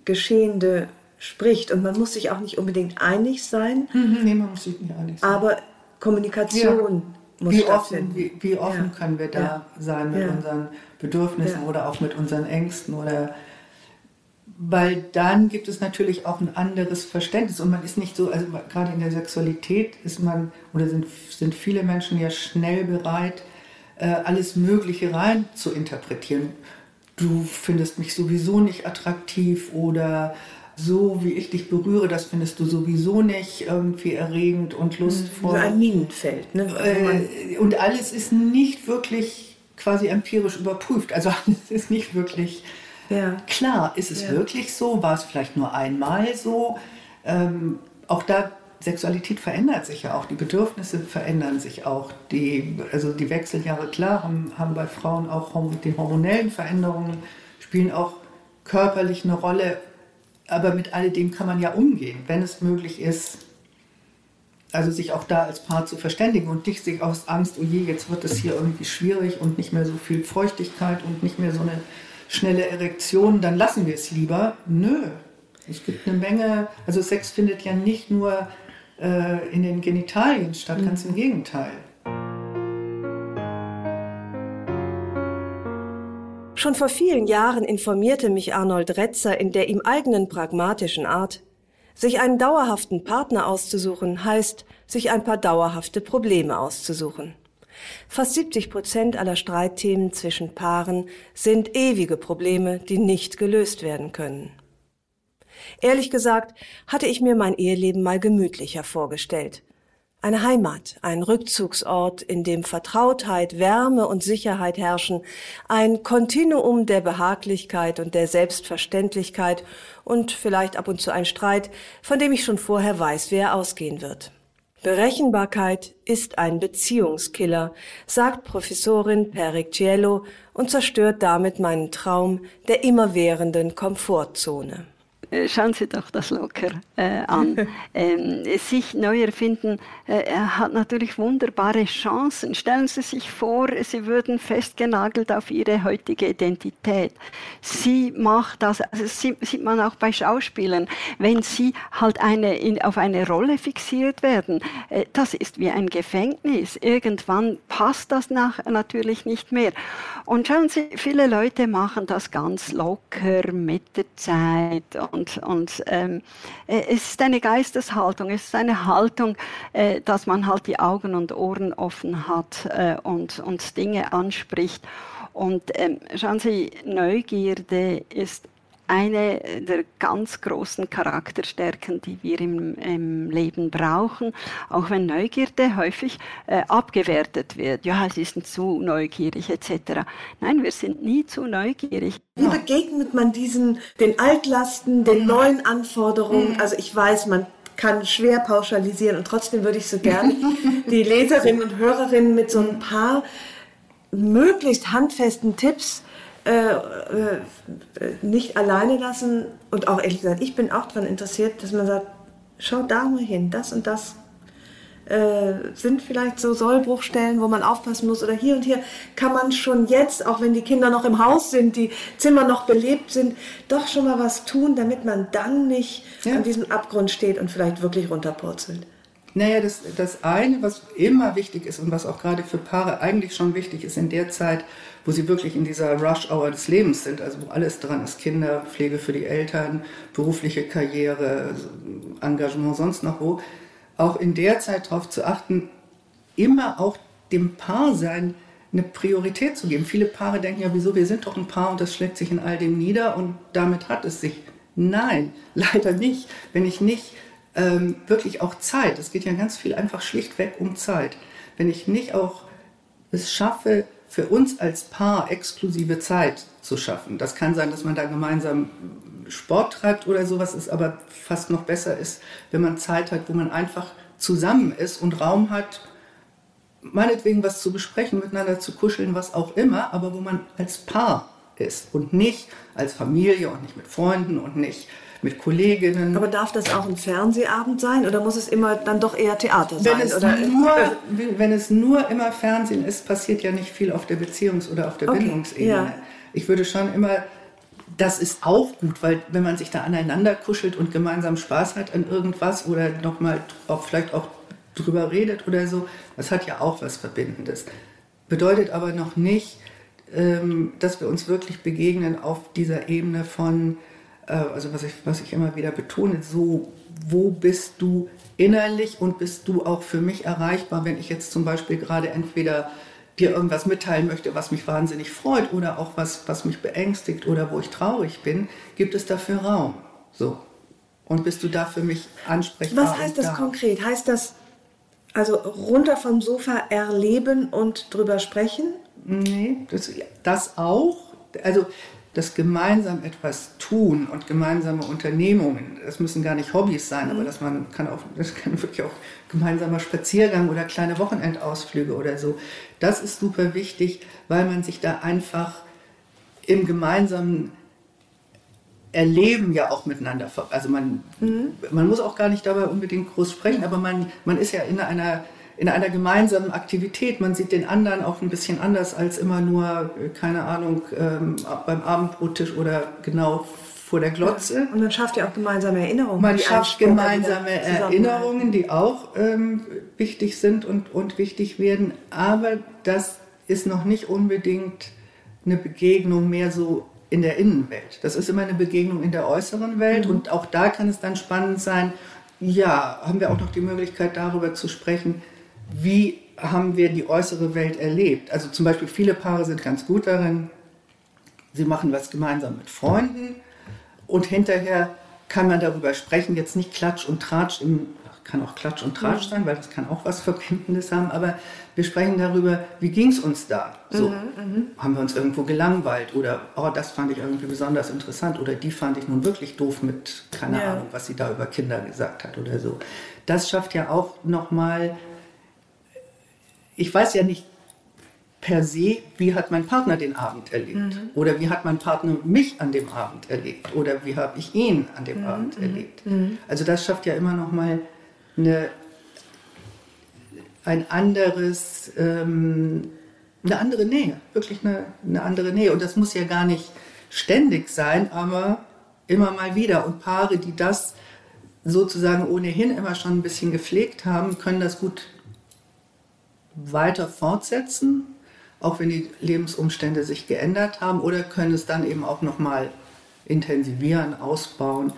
Geschehende spricht. Und man muss sich auch nicht unbedingt einig sein. Mhm, nee, man muss sich nicht einig sein. Aber Kommunikation ja wie offen, wie, wie offen ja. können wir da ja. sein mit ja. unseren Bedürfnissen oder auch mit unseren Ängsten oder weil dann gibt es natürlich auch ein anderes Verständnis und man ist nicht so, also gerade in der Sexualität ist man oder sind, sind viele Menschen ja schnell bereit, äh, alles Mögliche rein zu interpretieren. Du findest mich sowieso nicht attraktiv oder so wie ich dich berühre, das findest du sowieso nicht irgendwie erregend und lustvoll. So ein Minenfeld. Ne? Äh, und alles ist nicht wirklich quasi empirisch überprüft. Also [laughs] es ist nicht wirklich ja. klar. Ist es ja. wirklich so? War es vielleicht nur einmal so? Ähm, auch da Sexualität verändert sich ja auch, die Bedürfnisse verändern sich auch. Die, also die Wechseljahre, klar, haben, haben bei Frauen auch die hormonellen Veränderungen, spielen auch körperlich eine Rolle aber mit alledem kann man ja umgehen, wenn es möglich ist, also sich auch da als Paar zu verständigen und nicht sich aus Angst, oh je, jetzt wird es hier irgendwie schwierig und nicht mehr so viel Feuchtigkeit und nicht mehr so eine schnelle Erektion, dann lassen wir es lieber. Nö, es gibt eine Menge, also Sex findet ja nicht nur äh, in den Genitalien statt, mhm. ganz im Gegenteil. Schon vor vielen Jahren informierte mich Arnold Retzer in der ihm eigenen pragmatischen Art, sich einen dauerhaften Partner auszusuchen heißt, sich ein paar dauerhafte Probleme auszusuchen. Fast 70 Prozent aller Streitthemen zwischen Paaren sind ewige Probleme, die nicht gelöst werden können. Ehrlich gesagt hatte ich mir mein Eheleben mal gemütlicher vorgestellt – eine Heimat, ein Rückzugsort, in dem Vertrautheit, Wärme und Sicherheit herrschen, ein Kontinuum der Behaglichkeit und der Selbstverständlichkeit und vielleicht ab und zu ein Streit, von dem ich schon vorher weiß, wie er ausgehen wird. Berechenbarkeit ist ein Beziehungskiller, sagt Professorin Pericciello und zerstört damit meinen Traum der immerwährenden Komfortzone. Äh, schauen Sie doch das locker äh, an. [laughs] ähm, sich neu erfinden äh, hat natürlich wunderbare Chancen. Stellen Sie sich vor, Sie würden festgenagelt auf Ihre heutige Identität. Sie macht das, also sieht man auch bei Schauspielern, wenn Sie halt eine, in, auf eine Rolle fixiert werden, äh, das ist wie ein Gefängnis. Irgendwann passt das nach, natürlich nicht mehr. Und schauen Sie, viele Leute machen das ganz locker mit der Zeit und, und ähm, äh, es ist eine Geisteshaltung, es ist eine Haltung, äh, dass man halt die Augen und Ohren offen hat äh, und, und Dinge anspricht. Und ähm, schauen Sie, Neugierde ist eine der ganz großen Charakterstärken, die wir im, im Leben brauchen, auch wenn Neugierde häufig äh, abgewertet wird. Ja, sie sind zu neugierig etc. Nein, wir sind nie zu neugierig. Wie begegnet man diesen, den Altlasten, den neuen Anforderungen? Mhm. Also ich weiß, man kann schwer pauschalisieren und trotzdem würde ich so gerne [laughs] die Leserinnen und Hörerinnen mit so ein paar möglichst handfesten Tipps äh, äh, nicht alleine lassen. Und auch ehrlich gesagt, ich bin auch daran interessiert, dass man sagt, schau da mal hin, das und das äh, sind vielleicht so Sollbruchstellen, wo man aufpassen muss oder hier und hier kann man schon jetzt, auch wenn die Kinder noch im Haus sind, die Zimmer noch belebt sind, doch schon mal was tun, damit man dann nicht ja. an diesem Abgrund steht und vielleicht wirklich runterpurzelt. Naja, das, das eine, was immer wichtig ist und was auch gerade für Paare eigentlich schon wichtig ist in der Zeit, wo sie wirklich in dieser Rush-Hour des Lebens sind, also wo alles dran ist, Kinder, Pflege für die Eltern, berufliche Karriere, Engagement, sonst noch wo, auch in der Zeit darauf zu achten, immer auch dem Paarsein eine Priorität zu geben. Viele Paare denken ja, wieso, wir sind doch ein Paar und das schlägt sich in all dem nieder und damit hat es sich. Nein, [laughs] leider nicht. Wenn ich nicht ähm, wirklich auch Zeit. Es geht ja ganz viel einfach schlichtweg um Zeit. Wenn ich nicht auch es schaffe, für uns als Paar exklusive Zeit zu schaffen. Das kann sein, dass man da gemeinsam Sport treibt oder sowas ist, aber fast noch besser ist, wenn man Zeit hat, wo man einfach zusammen ist und Raum hat, meinetwegen was zu besprechen, miteinander zu kuscheln, was auch immer, aber wo man als Paar ist und nicht als Familie und nicht mit Freunden und nicht mit Kolleginnen. Aber darf das auch ein Fernsehabend sein oder muss es immer dann doch eher Theater sein? Wenn es, oder? Nur, wenn es nur immer Fernsehen ist, passiert ja nicht viel auf der Beziehungs- oder auf der okay. Bindungsebene. Ja. Ich würde schon immer, das ist auch gut, weil wenn man sich da aneinander kuschelt und gemeinsam Spaß hat an irgendwas oder nochmal auch vielleicht auch drüber redet oder so, das hat ja auch was Verbindendes. Bedeutet aber noch nicht, ähm, dass wir uns wirklich begegnen auf dieser Ebene von also was ich, was ich immer wieder betone, so, wo bist du innerlich und bist du auch für mich erreichbar, wenn ich jetzt zum Beispiel gerade entweder dir irgendwas mitteilen möchte, was mich wahnsinnig freut oder auch was, was mich beängstigt oder wo ich traurig bin, gibt es dafür Raum. So. Und bist du da für mich ansprechbar? Was heißt das da? konkret? Heißt das also runter vom Sofa erleben und drüber sprechen? Nee, das, das auch. Also das gemeinsam etwas tun und gemeinsame Unternehmungen, das müssen gar nicht Hobbys sein, aber mhm. dass man kann auch, das kann wirklich auch gemeinsamer Spaziergang oder kleine Wochenendausflüge oder so. Das ist super wichtig, weil man sich da einfach im gemeinsamen Erleben ja auch miteinander, also man, mhm. man muss auch gar nicht dabei unbedingt groß sprechen, aber man, man ist ja in einer in einer gemeinsamen Aktivität. Man sieht den anderen auch ein bisschen anders als immer nur, äh, keine Ahnung, ähm, beim Abendbrottisch oder genau vor der Glotze. Ja. Und man schafft ja auch gemeinsame Erinnerungen. Man schafft gemeinsame Erinnerungen, die auch ähm, wichtig sind und, und wichtig werden. Aber das ist noch nicht unbedingt eine Begegnung mehr so in der Innenwelt. Das ist immer eine Begegnung in der äußeren Welt. Mhm. Und auch da kann es dann spannend sein, ja, haben wir auch noch die Möglichkeit darüber zu sprechen, wie haben wir die äußere Welt erlebt. Also zum Beispiel viele Paare sind ganz gut darin, sie machen was gemeinsam mit Freunden und hinterher kann man darüber sprechen, jetzt nicht Klatsch und Tratsch, im, kann auch Klatsch und Tratsch sein, weil das kann auch was Verbindendes haben, aber wir sprechen darüber, wie ging es uns da? So, mhm, mhm, haben wir uns irgendwo gelangweilt oder, oh, das fand ich irgendwie besonders interessant oder die fand ich nun wirklich doof mit, keine ja. Ahnung, was sie da über Kinder gesagt hat oder so. Das schafft ja auch nochmal ich weiß ja nicht per se, wie hat mein Partner den Abend erlebt mhm. oder wie hat mein Partner mich an dem Abend erlebt oder wie habe ich ihn an dem mhm. Abend mhm. erlebt. Mhm. Also das schafft ja immer noch mal eine, ein anderes, ähm, eine andere Nähe, wirklich eine, eine andere Nähe. Und das muss ja gar nicht ständig sein, aber immer mal wieder. Und Paare, die das sozusagen ohnehin immer schon ein bisschen gepflegt haben, können das gut weiter fortsetzen, auch wenn die Lebensumstände sich geändert haben, oder können es dann eben auch nochmal intensivieren, ausbauen.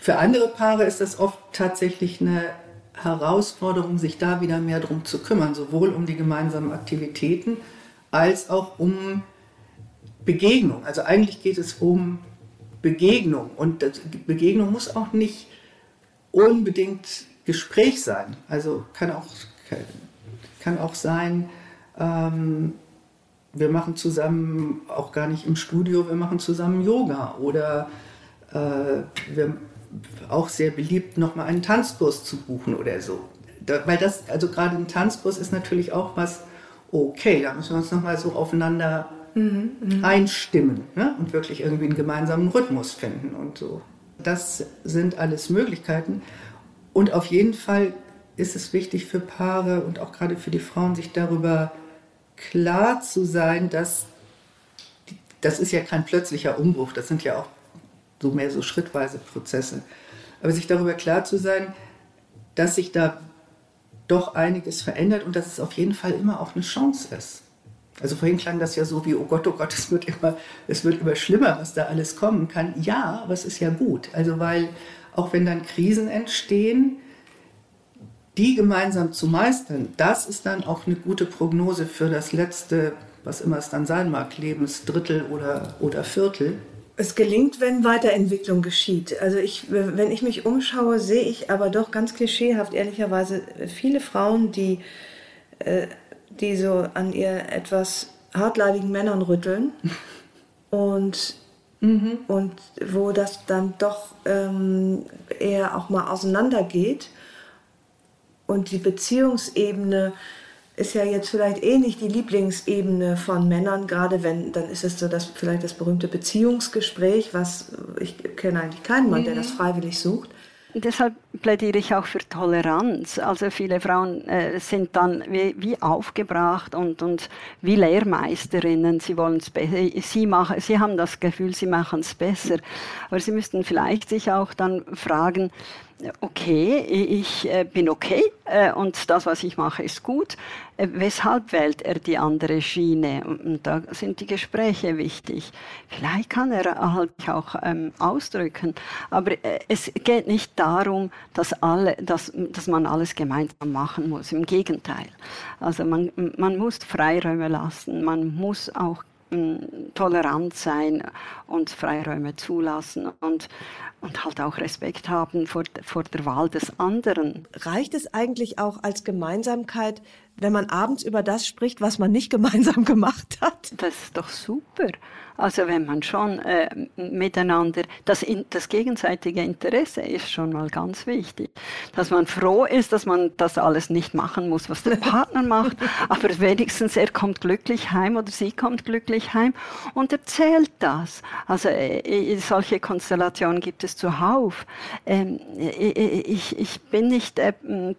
Für andere Paare ist das oft tatsächlich eine Herausforderung, sich da wieder mehr drum zu kümmern, sowohl um die gemeinsamen Aktivitäten als auch um Begegnung. Also eigentlich geht es um Begegnung und Begegnung muss auch nicht unbedingt Gespräch sein. Also kann auch kann auch sein, ähm, wir machen zusammen, auch gar nicht im Studio, wir machen zusammen Yoga oder äh, wir auch sehr beliebt, nochmal einen Tanzkurs zu buchen oder so. Da, weil das, also gerade ein Tanzkurs ist natürlich auch was, okay, da müssen wir uns nochmal so aufeinander mhm, mhm, einstimmen ne? und wirklich irgendwie einen gemeinsamen Rhythmus finden und so. Das sind alles Möglichkeiten. Und auf jeden Fall ist es wichtig für Paare und auch gerade für die Frauen, sich darüber klar zu sein, dass das ist ja kein plötzlicher Umbruch, das sind ja auch so mehr so schrittweise Prozesse. Aber sich darüber klar zu sein, dass sich da doch einiges verändert und dass es auf jeden Fall immer auch eine Chance ist. Also vorhin klang das ja so wie, oh Gott, oh Gott, es wird immer, es wird immer schlimmer, was da alles kommen kann. Ja, aber es ist ja gut. Also weil auch wenn dann Krisen entstehen, die gemeinsam zu meistern, das ist dann auch eine gute Prognose für das letzte, was immer es dann sein mag, Lebensdrittel oder, oder Viertel. Es gelingt, wenn Weiterentwicklung geschieht. Also ich, wenn ich mich umschaue, sehe ich aber doch ganz klischeehaft ehrlicherweise viele Frauen, die, äh, die so an ihr etwas hartleibigen Männern rütteln [laughs] und, mhm. und wo das dann doch ähm, eher auch mal auseinandergeht und die Beziehungsebene ist ja jetzt vielleicht eh nicht die Lieblingsebene von Männern, gerade wenn, dann ist es so, dass vielleicht das berühmte Beziehungsgespräch, was ich kenne eigentlich keinen Mann, mhm. der das mhm. freiwillig sucht. Deshalb plädiere ich auch für Toleranz. Also viele Frauen äh, sind dann wie, wie, aufgebracht und, und wie Lehrmeisterinnen. Sie wollen es sie machen, sie haben das Gefühl, sie machen es besser. Aber sie müssten vielleicht sich auch dann fragen, okay, ich äh, bin okay äh, und das, was ich mache, ist gut. Äh, weshalb wählt er die andere Schiene? Und da sind die Gespräche wichtig. Vielleicht kann er halt auch ähm, ausdrücken, aber es geht nicht darum, dass, alle, dass, dass man alles gemeinsam machen muss. Im Gegenteil. Also man, man muss Freiräume lassen, man muss auch tolerant sein und Freiräume zulassen und, und halt auch Respekt haben vor, vor der Wahl des anderen. Reicht es eigentlich auch als Gemeinsamkeit, wenn man abends über das spricht, was man nicht [laughs] gemeinsam gemacht hat? Das ist doch super. Also wenn man schon äh, miteinander, das, das gegenseitige Interesse ist schon mal ganz wichtig. Dass man froh ist, dass man das alles nicht machen muss, was der [laughs] Partner macht, aber wenigstens er kommt glücklich heim oder sie kommt glücklich heim und erzählt das. Also äh, solche Konstellationen gibt es zuhauf. Ähm, ich, ich bin nicht äh,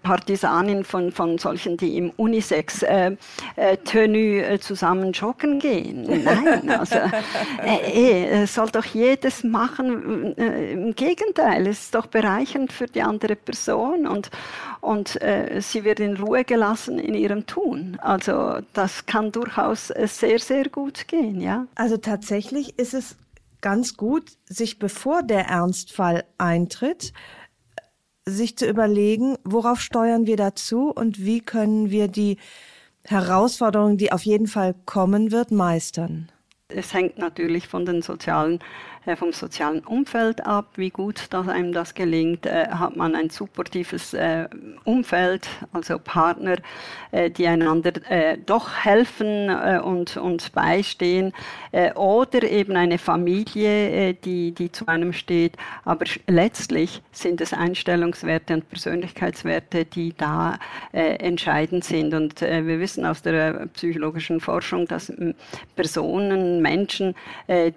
Partisanin von, von solchen, die im Unisex-Tenue äh, äh, zusammen joggen gehen. Nein, also [laughs] äh, soll doch jedes machen. Äh, Im Gegenteil, es ist doch bereichernd für die andere Person und, und äh, sie wird in Ruhe gelassen in ihrem Tun. Also das kann durchaus äh, sehr, sehr gut gehen. Ja? Also tatsächlich ist es ganz gut, sich bevor der Ernstfall eintritt, sich zu überlegen, worauf steuern wir dazu und wie können wir die Herausforderung, die auf jeden Fall kommen wird, meistern. Es hängt natürlich von den sozialen vom sozialen Umfeld ab, wie gut dass einem das gelingt. Äh, hat man ein supportives äh, Umfeld, also Partner, die einander doch helfen und, und beistehen, oder eben eine Familie, die, die zu einem steht. Aber letztlich sind es Einstellungswerte und Persönlichkeitswerte, die da entscheidend sind. Und wir wissen aus der psychologischen Forschung, dass Personen, Menschen,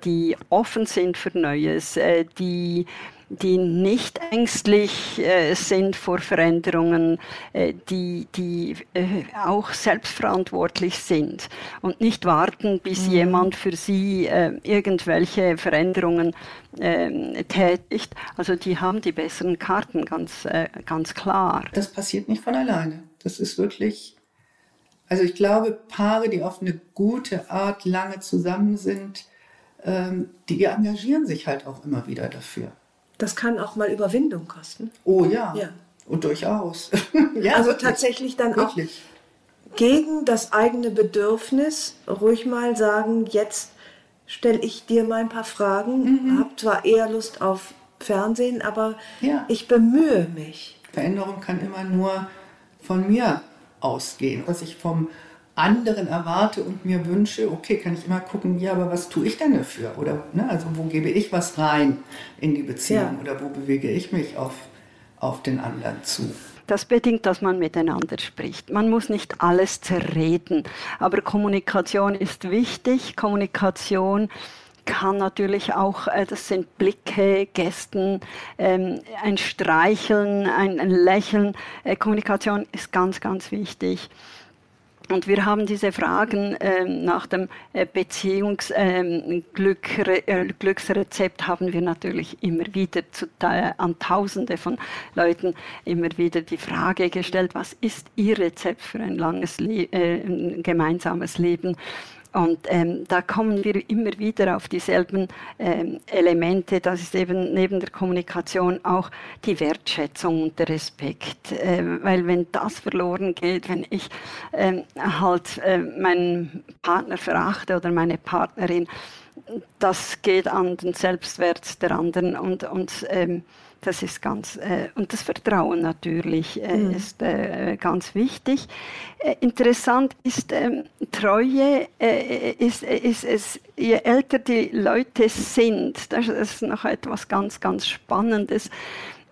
die offen sind für Neues, äh, die die nicht ängstlich äh, sind vor Veränderungen, äh, die, die äh, auch selbstverantwortlich sind und nicht warten, bis mhm. jemand für sie äh, irgendwelche Veränderungen ähm, tätigt. Also die haben die besseren Karten, ganz, äh, ganz klar. Das passiert nicht von alleine. Das ist wirklich, also ich glaube, Paare, die auf eine gute Art lange zusammen sind, ähm, die engagieren sich halt auch immer wieder dafür. Das kann auch mal Überwindung kosten. Oh ja. ja. Und durchaus. [laughs] ja, also wirklich. tatsächlich dann wirklich. auch gegen das eigene Bedürfnis ruhig mal sagen, jetzt stelle ich dir mal ein paar Fragen, mhm. habe zwar eher Lust auf Fernsehen, aber ja. ich bemühe mich. Veränderung kann immer nur von mir ausgehen. Was ich vom anderen erwarte und mir wünsche, okay, kann ich immer gucken, ja, aber was tue ich denn dafür? Oder ne, also wo gebe ich was rein in die Beziehung ja. oder wo bewege ich mich auf, auf den anderen zu? Das bedingt, dass man miteinander spricht. Man muss nicht alles zerreden, aber Kommunikation ist wichtig. Kommunikation kann natürlich auch, äh, das sind Blicke, Gesten, ähm, ein Streicheln, ein, Lächeln. Äh, Kommunikation ist ganz, ganz wichtig. Und wir haben diese Fragen äh, nach dem äh, Beziehungsglücksrezept ähm, äh, haben wir natürlich immer wieder zu, an Tausende von Leuten immer wieder die Frage gestellt, was ist Ihr Rezept für ein langes Le äh, gemeinsames Leben? Und ähm, da kommen wir immer wieder auf dieselben ähm, Elemente. Das ist eben neben der Kommunikation auch die Wertschätzung und der Respekt. Äh, weil wenn das verloren geht, wenn ich ähm, halt äh, meinen Partner verachte oder meine Partnerin, das geht an den Selbstwert der anderen und, und ähm, das ist ganz, äh, und das Vertrauen natürlich äh, mhm. ist äh, ganz wichtig. Äh, interessant ist, ähm, Treue äh, ist, ist, ist, je älter die Leute sind, das ist noch etwas ganz, ganz Spannendes.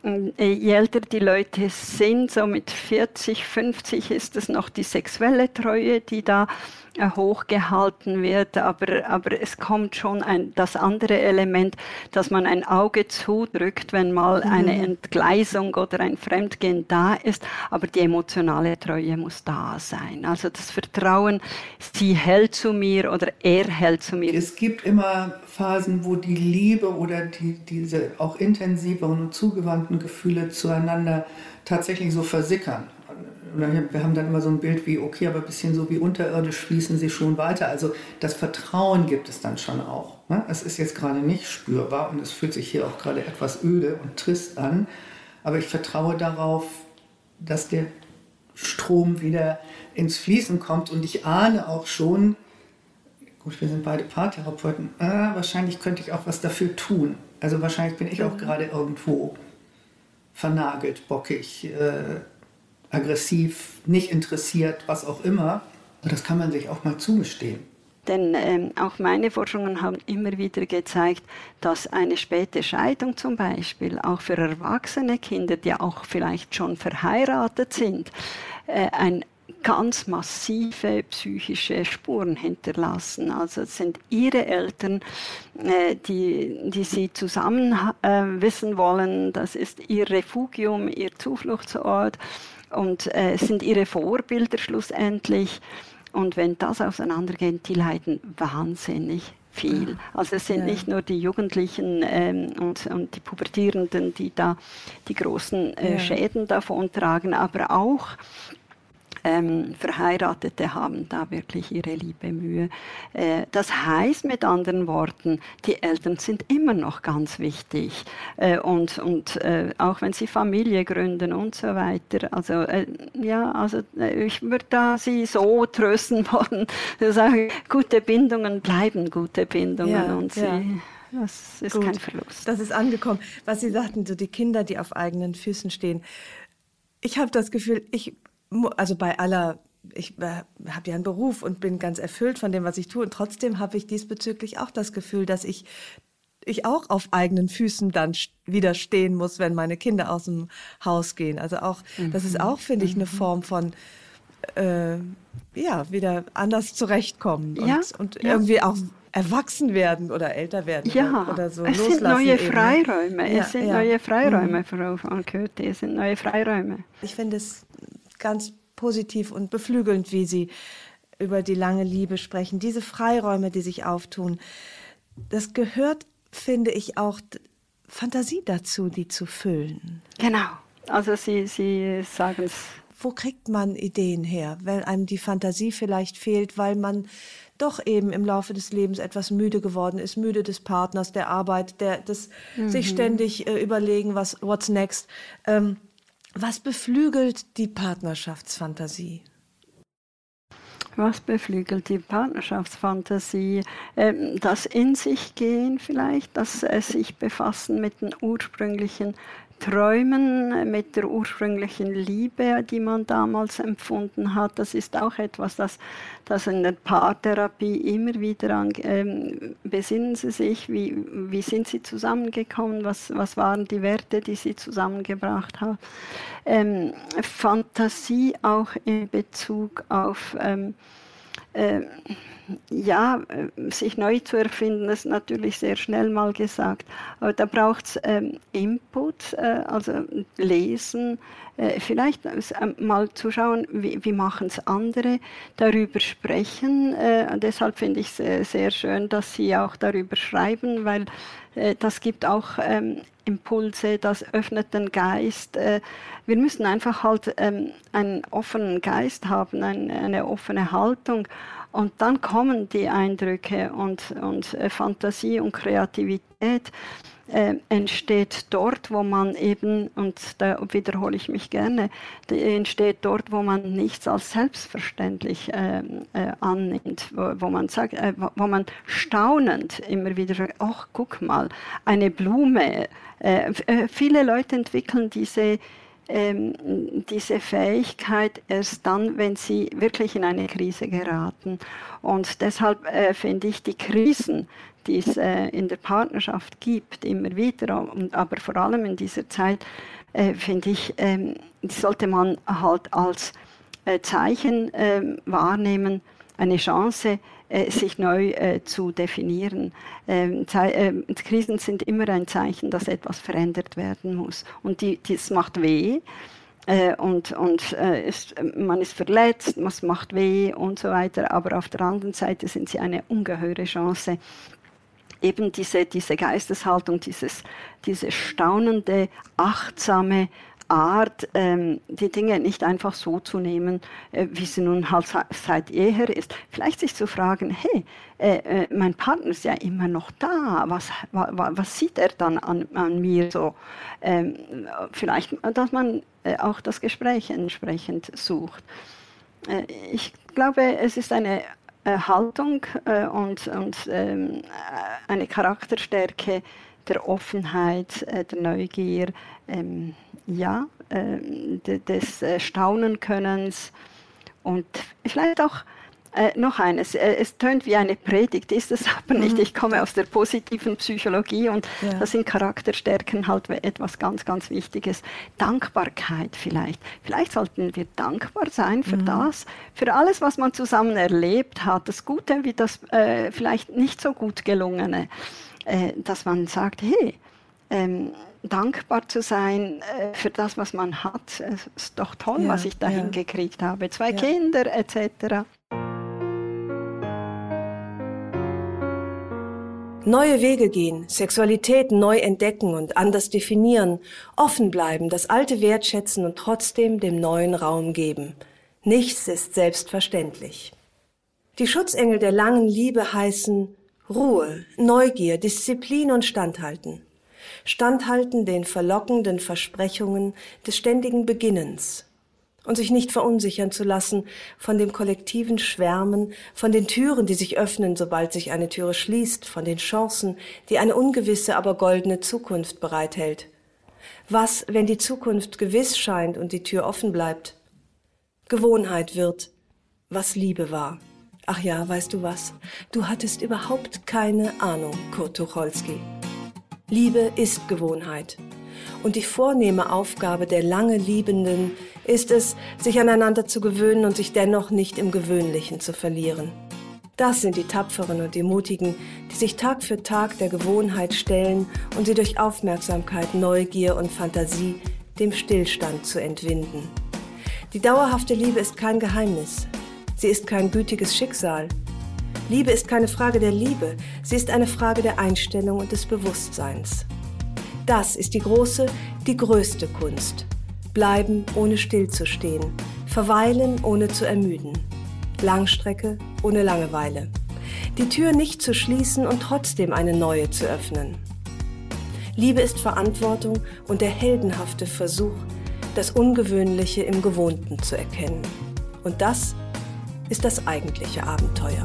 Je älter die Leute sind, so mit 40, 50 ist es noch die sexuelle Treue, die da äh, hochgehalten wird, aber, aber es kommt schon ein, das andere Element, dass man ein Auge zudrückt, wenn mal mhm. eine Entgleisung oder ein Fremdgehen da ist, aber die emotionale Treue muss da sein. Also das Vertrauen, sie hält zu mir oder er hält zu mir. Es gibt immer Phasen, wo die Liebe oder die, diese auch intensiveren und zugewandten Gefühle zueinander tatsächlich so versickern wir haben dann immer so ein Bild wie, okay, aber ein bisschen so wie unterirdisch fließen sie schon weiter. Also das Vertrauen gibt es dann schon auch. Ne? Es ist jetzt gerade nicht spürbar und es fühlt sich hier auch gerade etwas öde und trist an. Aber ich vertraue darauf, dass der Strom wieder ins Fließen kommt und ich ahne auch schon, gut, wir sind beide Paartherapeuten, äh, wahrscheinlich könnte ich auch was dafür tun. Also wahrscheinlich bin ich auch gerade irgendwo vernagelt, bockig, äh, aggressiv, nicht interessiert, was auch immer. Und das kann man sich auch mal zugestehen. Denn ähm, auch meine Forschungen haben immer wieder gezeigt, dass eine späte Scheidung zum Beispiel auch für erwachsene Kinder, die auch vielleicht schon verheiratet sind, äh, ein ganz massive psychische Spuren hinterlassen. Also es sind ihre Eltern, äh, die, die sie zusammen äh, wissen wollen. Das ist ihr Refugium, ihr Zufluchtsort und äh, sind ihre Vorbilder schlussendlich. Und wenn das auseinandergeht, die leiden wahnsinnig viel. Also es sind ja. nicht nur die Jugendlichen ähm, und, und, die Pubertierenden, die da die großen äh, ja. Schäden davon tragen, aber auch ähm, Verheiratete haben da wirklich ihre liebe Mühe. Äh, das heißt mit anderen Worten, die Eltern sind immer noch ganz wichtig. Äh, und und äh, auch wenn sie Familie gründen und so weiter. Also äh, ja, also äh, ich würde da sie so trösten [laughs] wollen, sagen, gute Bindungen bleiben gute Bindungen ja, und sie. Ja. Das ist Gut, kein Verlust. Das ist angekommen. Was Sie sagten, so die Kinder, die auf eigenen Füßen stehen. Ich habe das Gefühl, ich also bei aller, ich äh, habe ja einen Beruf und bin ganz erfüllt von dem, was ich tue. Und trotzdem habe ich diesbezüglich auch das Gefühl, dass ich ich auch auf eigenen Füßen dann wieder stehen muss, wenn meine Kinder aus dem Haus gehen. Also auch, mhm. das ist auch, finde ich, eine mhm. Form von äh, ja, wieder anders zurechtkommen und, ja, und ja. irgendwie auch erwachsen werden oder älter werden ja, oder so. Es sind neue eben. Freiräume. Ja, es sind neue Freiräume, mhm. Frau von Köthe. Es sind neue Freiräume. Ich finde es ganz positiv und beflügelnd, wie Sie über die lange Liebe sprechen. Diese Freiräume, die sich auftun, das gehört, finde ich, auch Fantasie dazu, die zu füllen. Genau. Also Sie, Sie sagen es. Wo kriegt man Ideen her, wenn einem die Fantasie vielleicht fehlt, weil man doch eben im Laufe des Lebens etwas müde geworden ist, müde des Partners, der Arbeit, der des mhm. sich ständig äh, überlegen, was what's next. Ähm, was beflügelt die Partnerschaftsfantasie? Was beflügelt die Partnerschaftsfantasie? Ähm, das In sich gehen vielleicht, das äh, sich befassen mit den ursprünglichen Träumen, mit der ursprünglichen Liebe, die man damals empfunden hat. Das ist auch etwas, das, das in der Paartherapie immer wieder an, ähm, besinnen Sie sich, wie, wie sind Sie zusammengekommen, was, was waren die Werte, die Sie zusammengebracht haben. Ähm, Fantasie auch in Bezug auf ähm, äh, ja, äh, sich neu zu erfinden, ist natürlich sehr schnell mal gesagt. Aber da braucht es ähm, Input, äh, also Lesen, äh, vielleicht äh, mal zu schauen, wie, wie machen es andere, darüber sprechen. Äh, deshalb finde ich es sehr, sehr schön, dass Sie auch darüber schreiben, weil äh, das gibt auch ähm, Impulse, das öffnet den Geist. wir müssen einfach halt ähm, einen offenen Geist haben, ein, eine offene Haltung. Und dann kommen die Eindrücke und, und äh, Fantasie und Kreativität äh, entsteht dort, wo man eben, und da wiederhole ich mich gerne, entsteht dort, wo man nichts als selbstverständlich äh, äh, annimmt, wo, wo man sagt, äh, wo man staunend immer wieder sagt, ach, guck mal, eine Blume. Äh, viele Leute entwickeln diese ähm, diese Fähigkeit erst dann, wenn sie wirklich in eine Krise geraten. Und deshalb äh, finde ich die Krisen, die es äh, in der Partnerschaft gibt, immer wieder, und, aber vor allem in dieser Zeit, äh, finde ich, ähm, sollte man halt als äh, Zeichen ähm, wahrnehmen, eine Chance, sich neu äh, zu definieren. Ähm, äh, Krisen sind immer ein Zeichen, dass etwas verändert werden muss. Und die, das macht weh. Äh, und, und äh, ist, man ist verletzt, es macht weh und so weiter. Aber auf der anderen Seite sind sie eine ungeheure Chance, eben diese, diese Geisteshaltung, dieses, diese staunende, achtsame Art, ähm, die Dinge nicht einfach so zu nehmen, äh, wie sie nun halt seit jeher ist. Vielleicht sich zu fragen, hey, äh, äh, mein Partner ist ja immer noch da, was, wa, was sieht er dann an, an mir so? Ähm, vielleicht, dass man äh, auch das Gespräch entsprechend sucht. Äh, ich glaube, es ist eine Haltung und, und ähm, eine Charakterstärke, der Offenheit, der Neugier, ähm, ja, äh, des äh, Staunenkönnens und vielleicht auch äh, noch eines, äh, es tönt wie eine Predigt, ist es aber nicht. Mhm. Ich komme aus der positiven Psychologie und ja. da sind Charakterstärken halt etwas ganz, ganz Wichtiges. Dankbarkeit vielleicht. Vielleicht sollten wir dankbar sein für mhm. das, für alles, was man zusammen erlebt hat, das Gute wie das äh, vielleicht nicht so gut gelungene. Äh, dass man sagt, hey, ähm, dankbar zu sein äh, für das, was man hat. Es ist doch toll, ja, was ich da hingekriegt ja. habe. Zwei ja. Kinder etc. Neue Wege gehen, Sexualität neu entdecken und anders definieren, offen bleiben, das Alte wertschätzen und trotzdem dem Neuen Raum geben. Nichts ist selbstverständlich. Die Schutzengel der langen Liebe heißen Ruhe, Neugier, Disziplin und Standhalten. Standhalten den verlockenden Versprechungen des ständigen Beginnens und sich nicht verunsichern zu lassen von dem kollektiven Schwärmen, von den Türen, die sich öffnen, sobald sich eine Türe schließt, von den Chancen, die eine ungewisse, aber goldene Zukunft bereithält. Was, wenn die Zukunft gewiss scheint und die Tür offen bleibt? Gewohnheit wird, was Liebe war. Ach ja, weißt du was? Du hattest überhaupt keine Ahnung, Kurt Tucholsky. Liebe ist Gewohnheit. Und die vornehme Aufgabe der lange Liebenden ist es, sich aneinander zu gewöhnen und sich dennoch nicht im Gewöhnlichen zu verlieren. Das sind die Tapferen und die Mutigen, die sich Tag für Tag der Gewohnheit stellen und sie durch Aufmerksamkeit, Neugier und Fantasie dem Stillstand zu entwinden. Die dauerhafte Liebe ist kein Geheimnis. Sie ist kein gütiges Schicksal. Liebe ist keine Frage der Liebe, sie ist eine Frage der Einstellung und des Bewusstseins. Das ist die große, die größte Kunst. Bleiben ohne stillzustehen, verweilen ohne zu ermüden. Langstrecke ohne Langeweile. Die Tür nicht zu schließen und trotzdem eine neue zu öffnen. Liebe ist Verantwortung und der heldenhafte Versuch, das Ungewöhnliche im Gewohnten zu erkennen. Und das ist das eigentliche Abenteuer.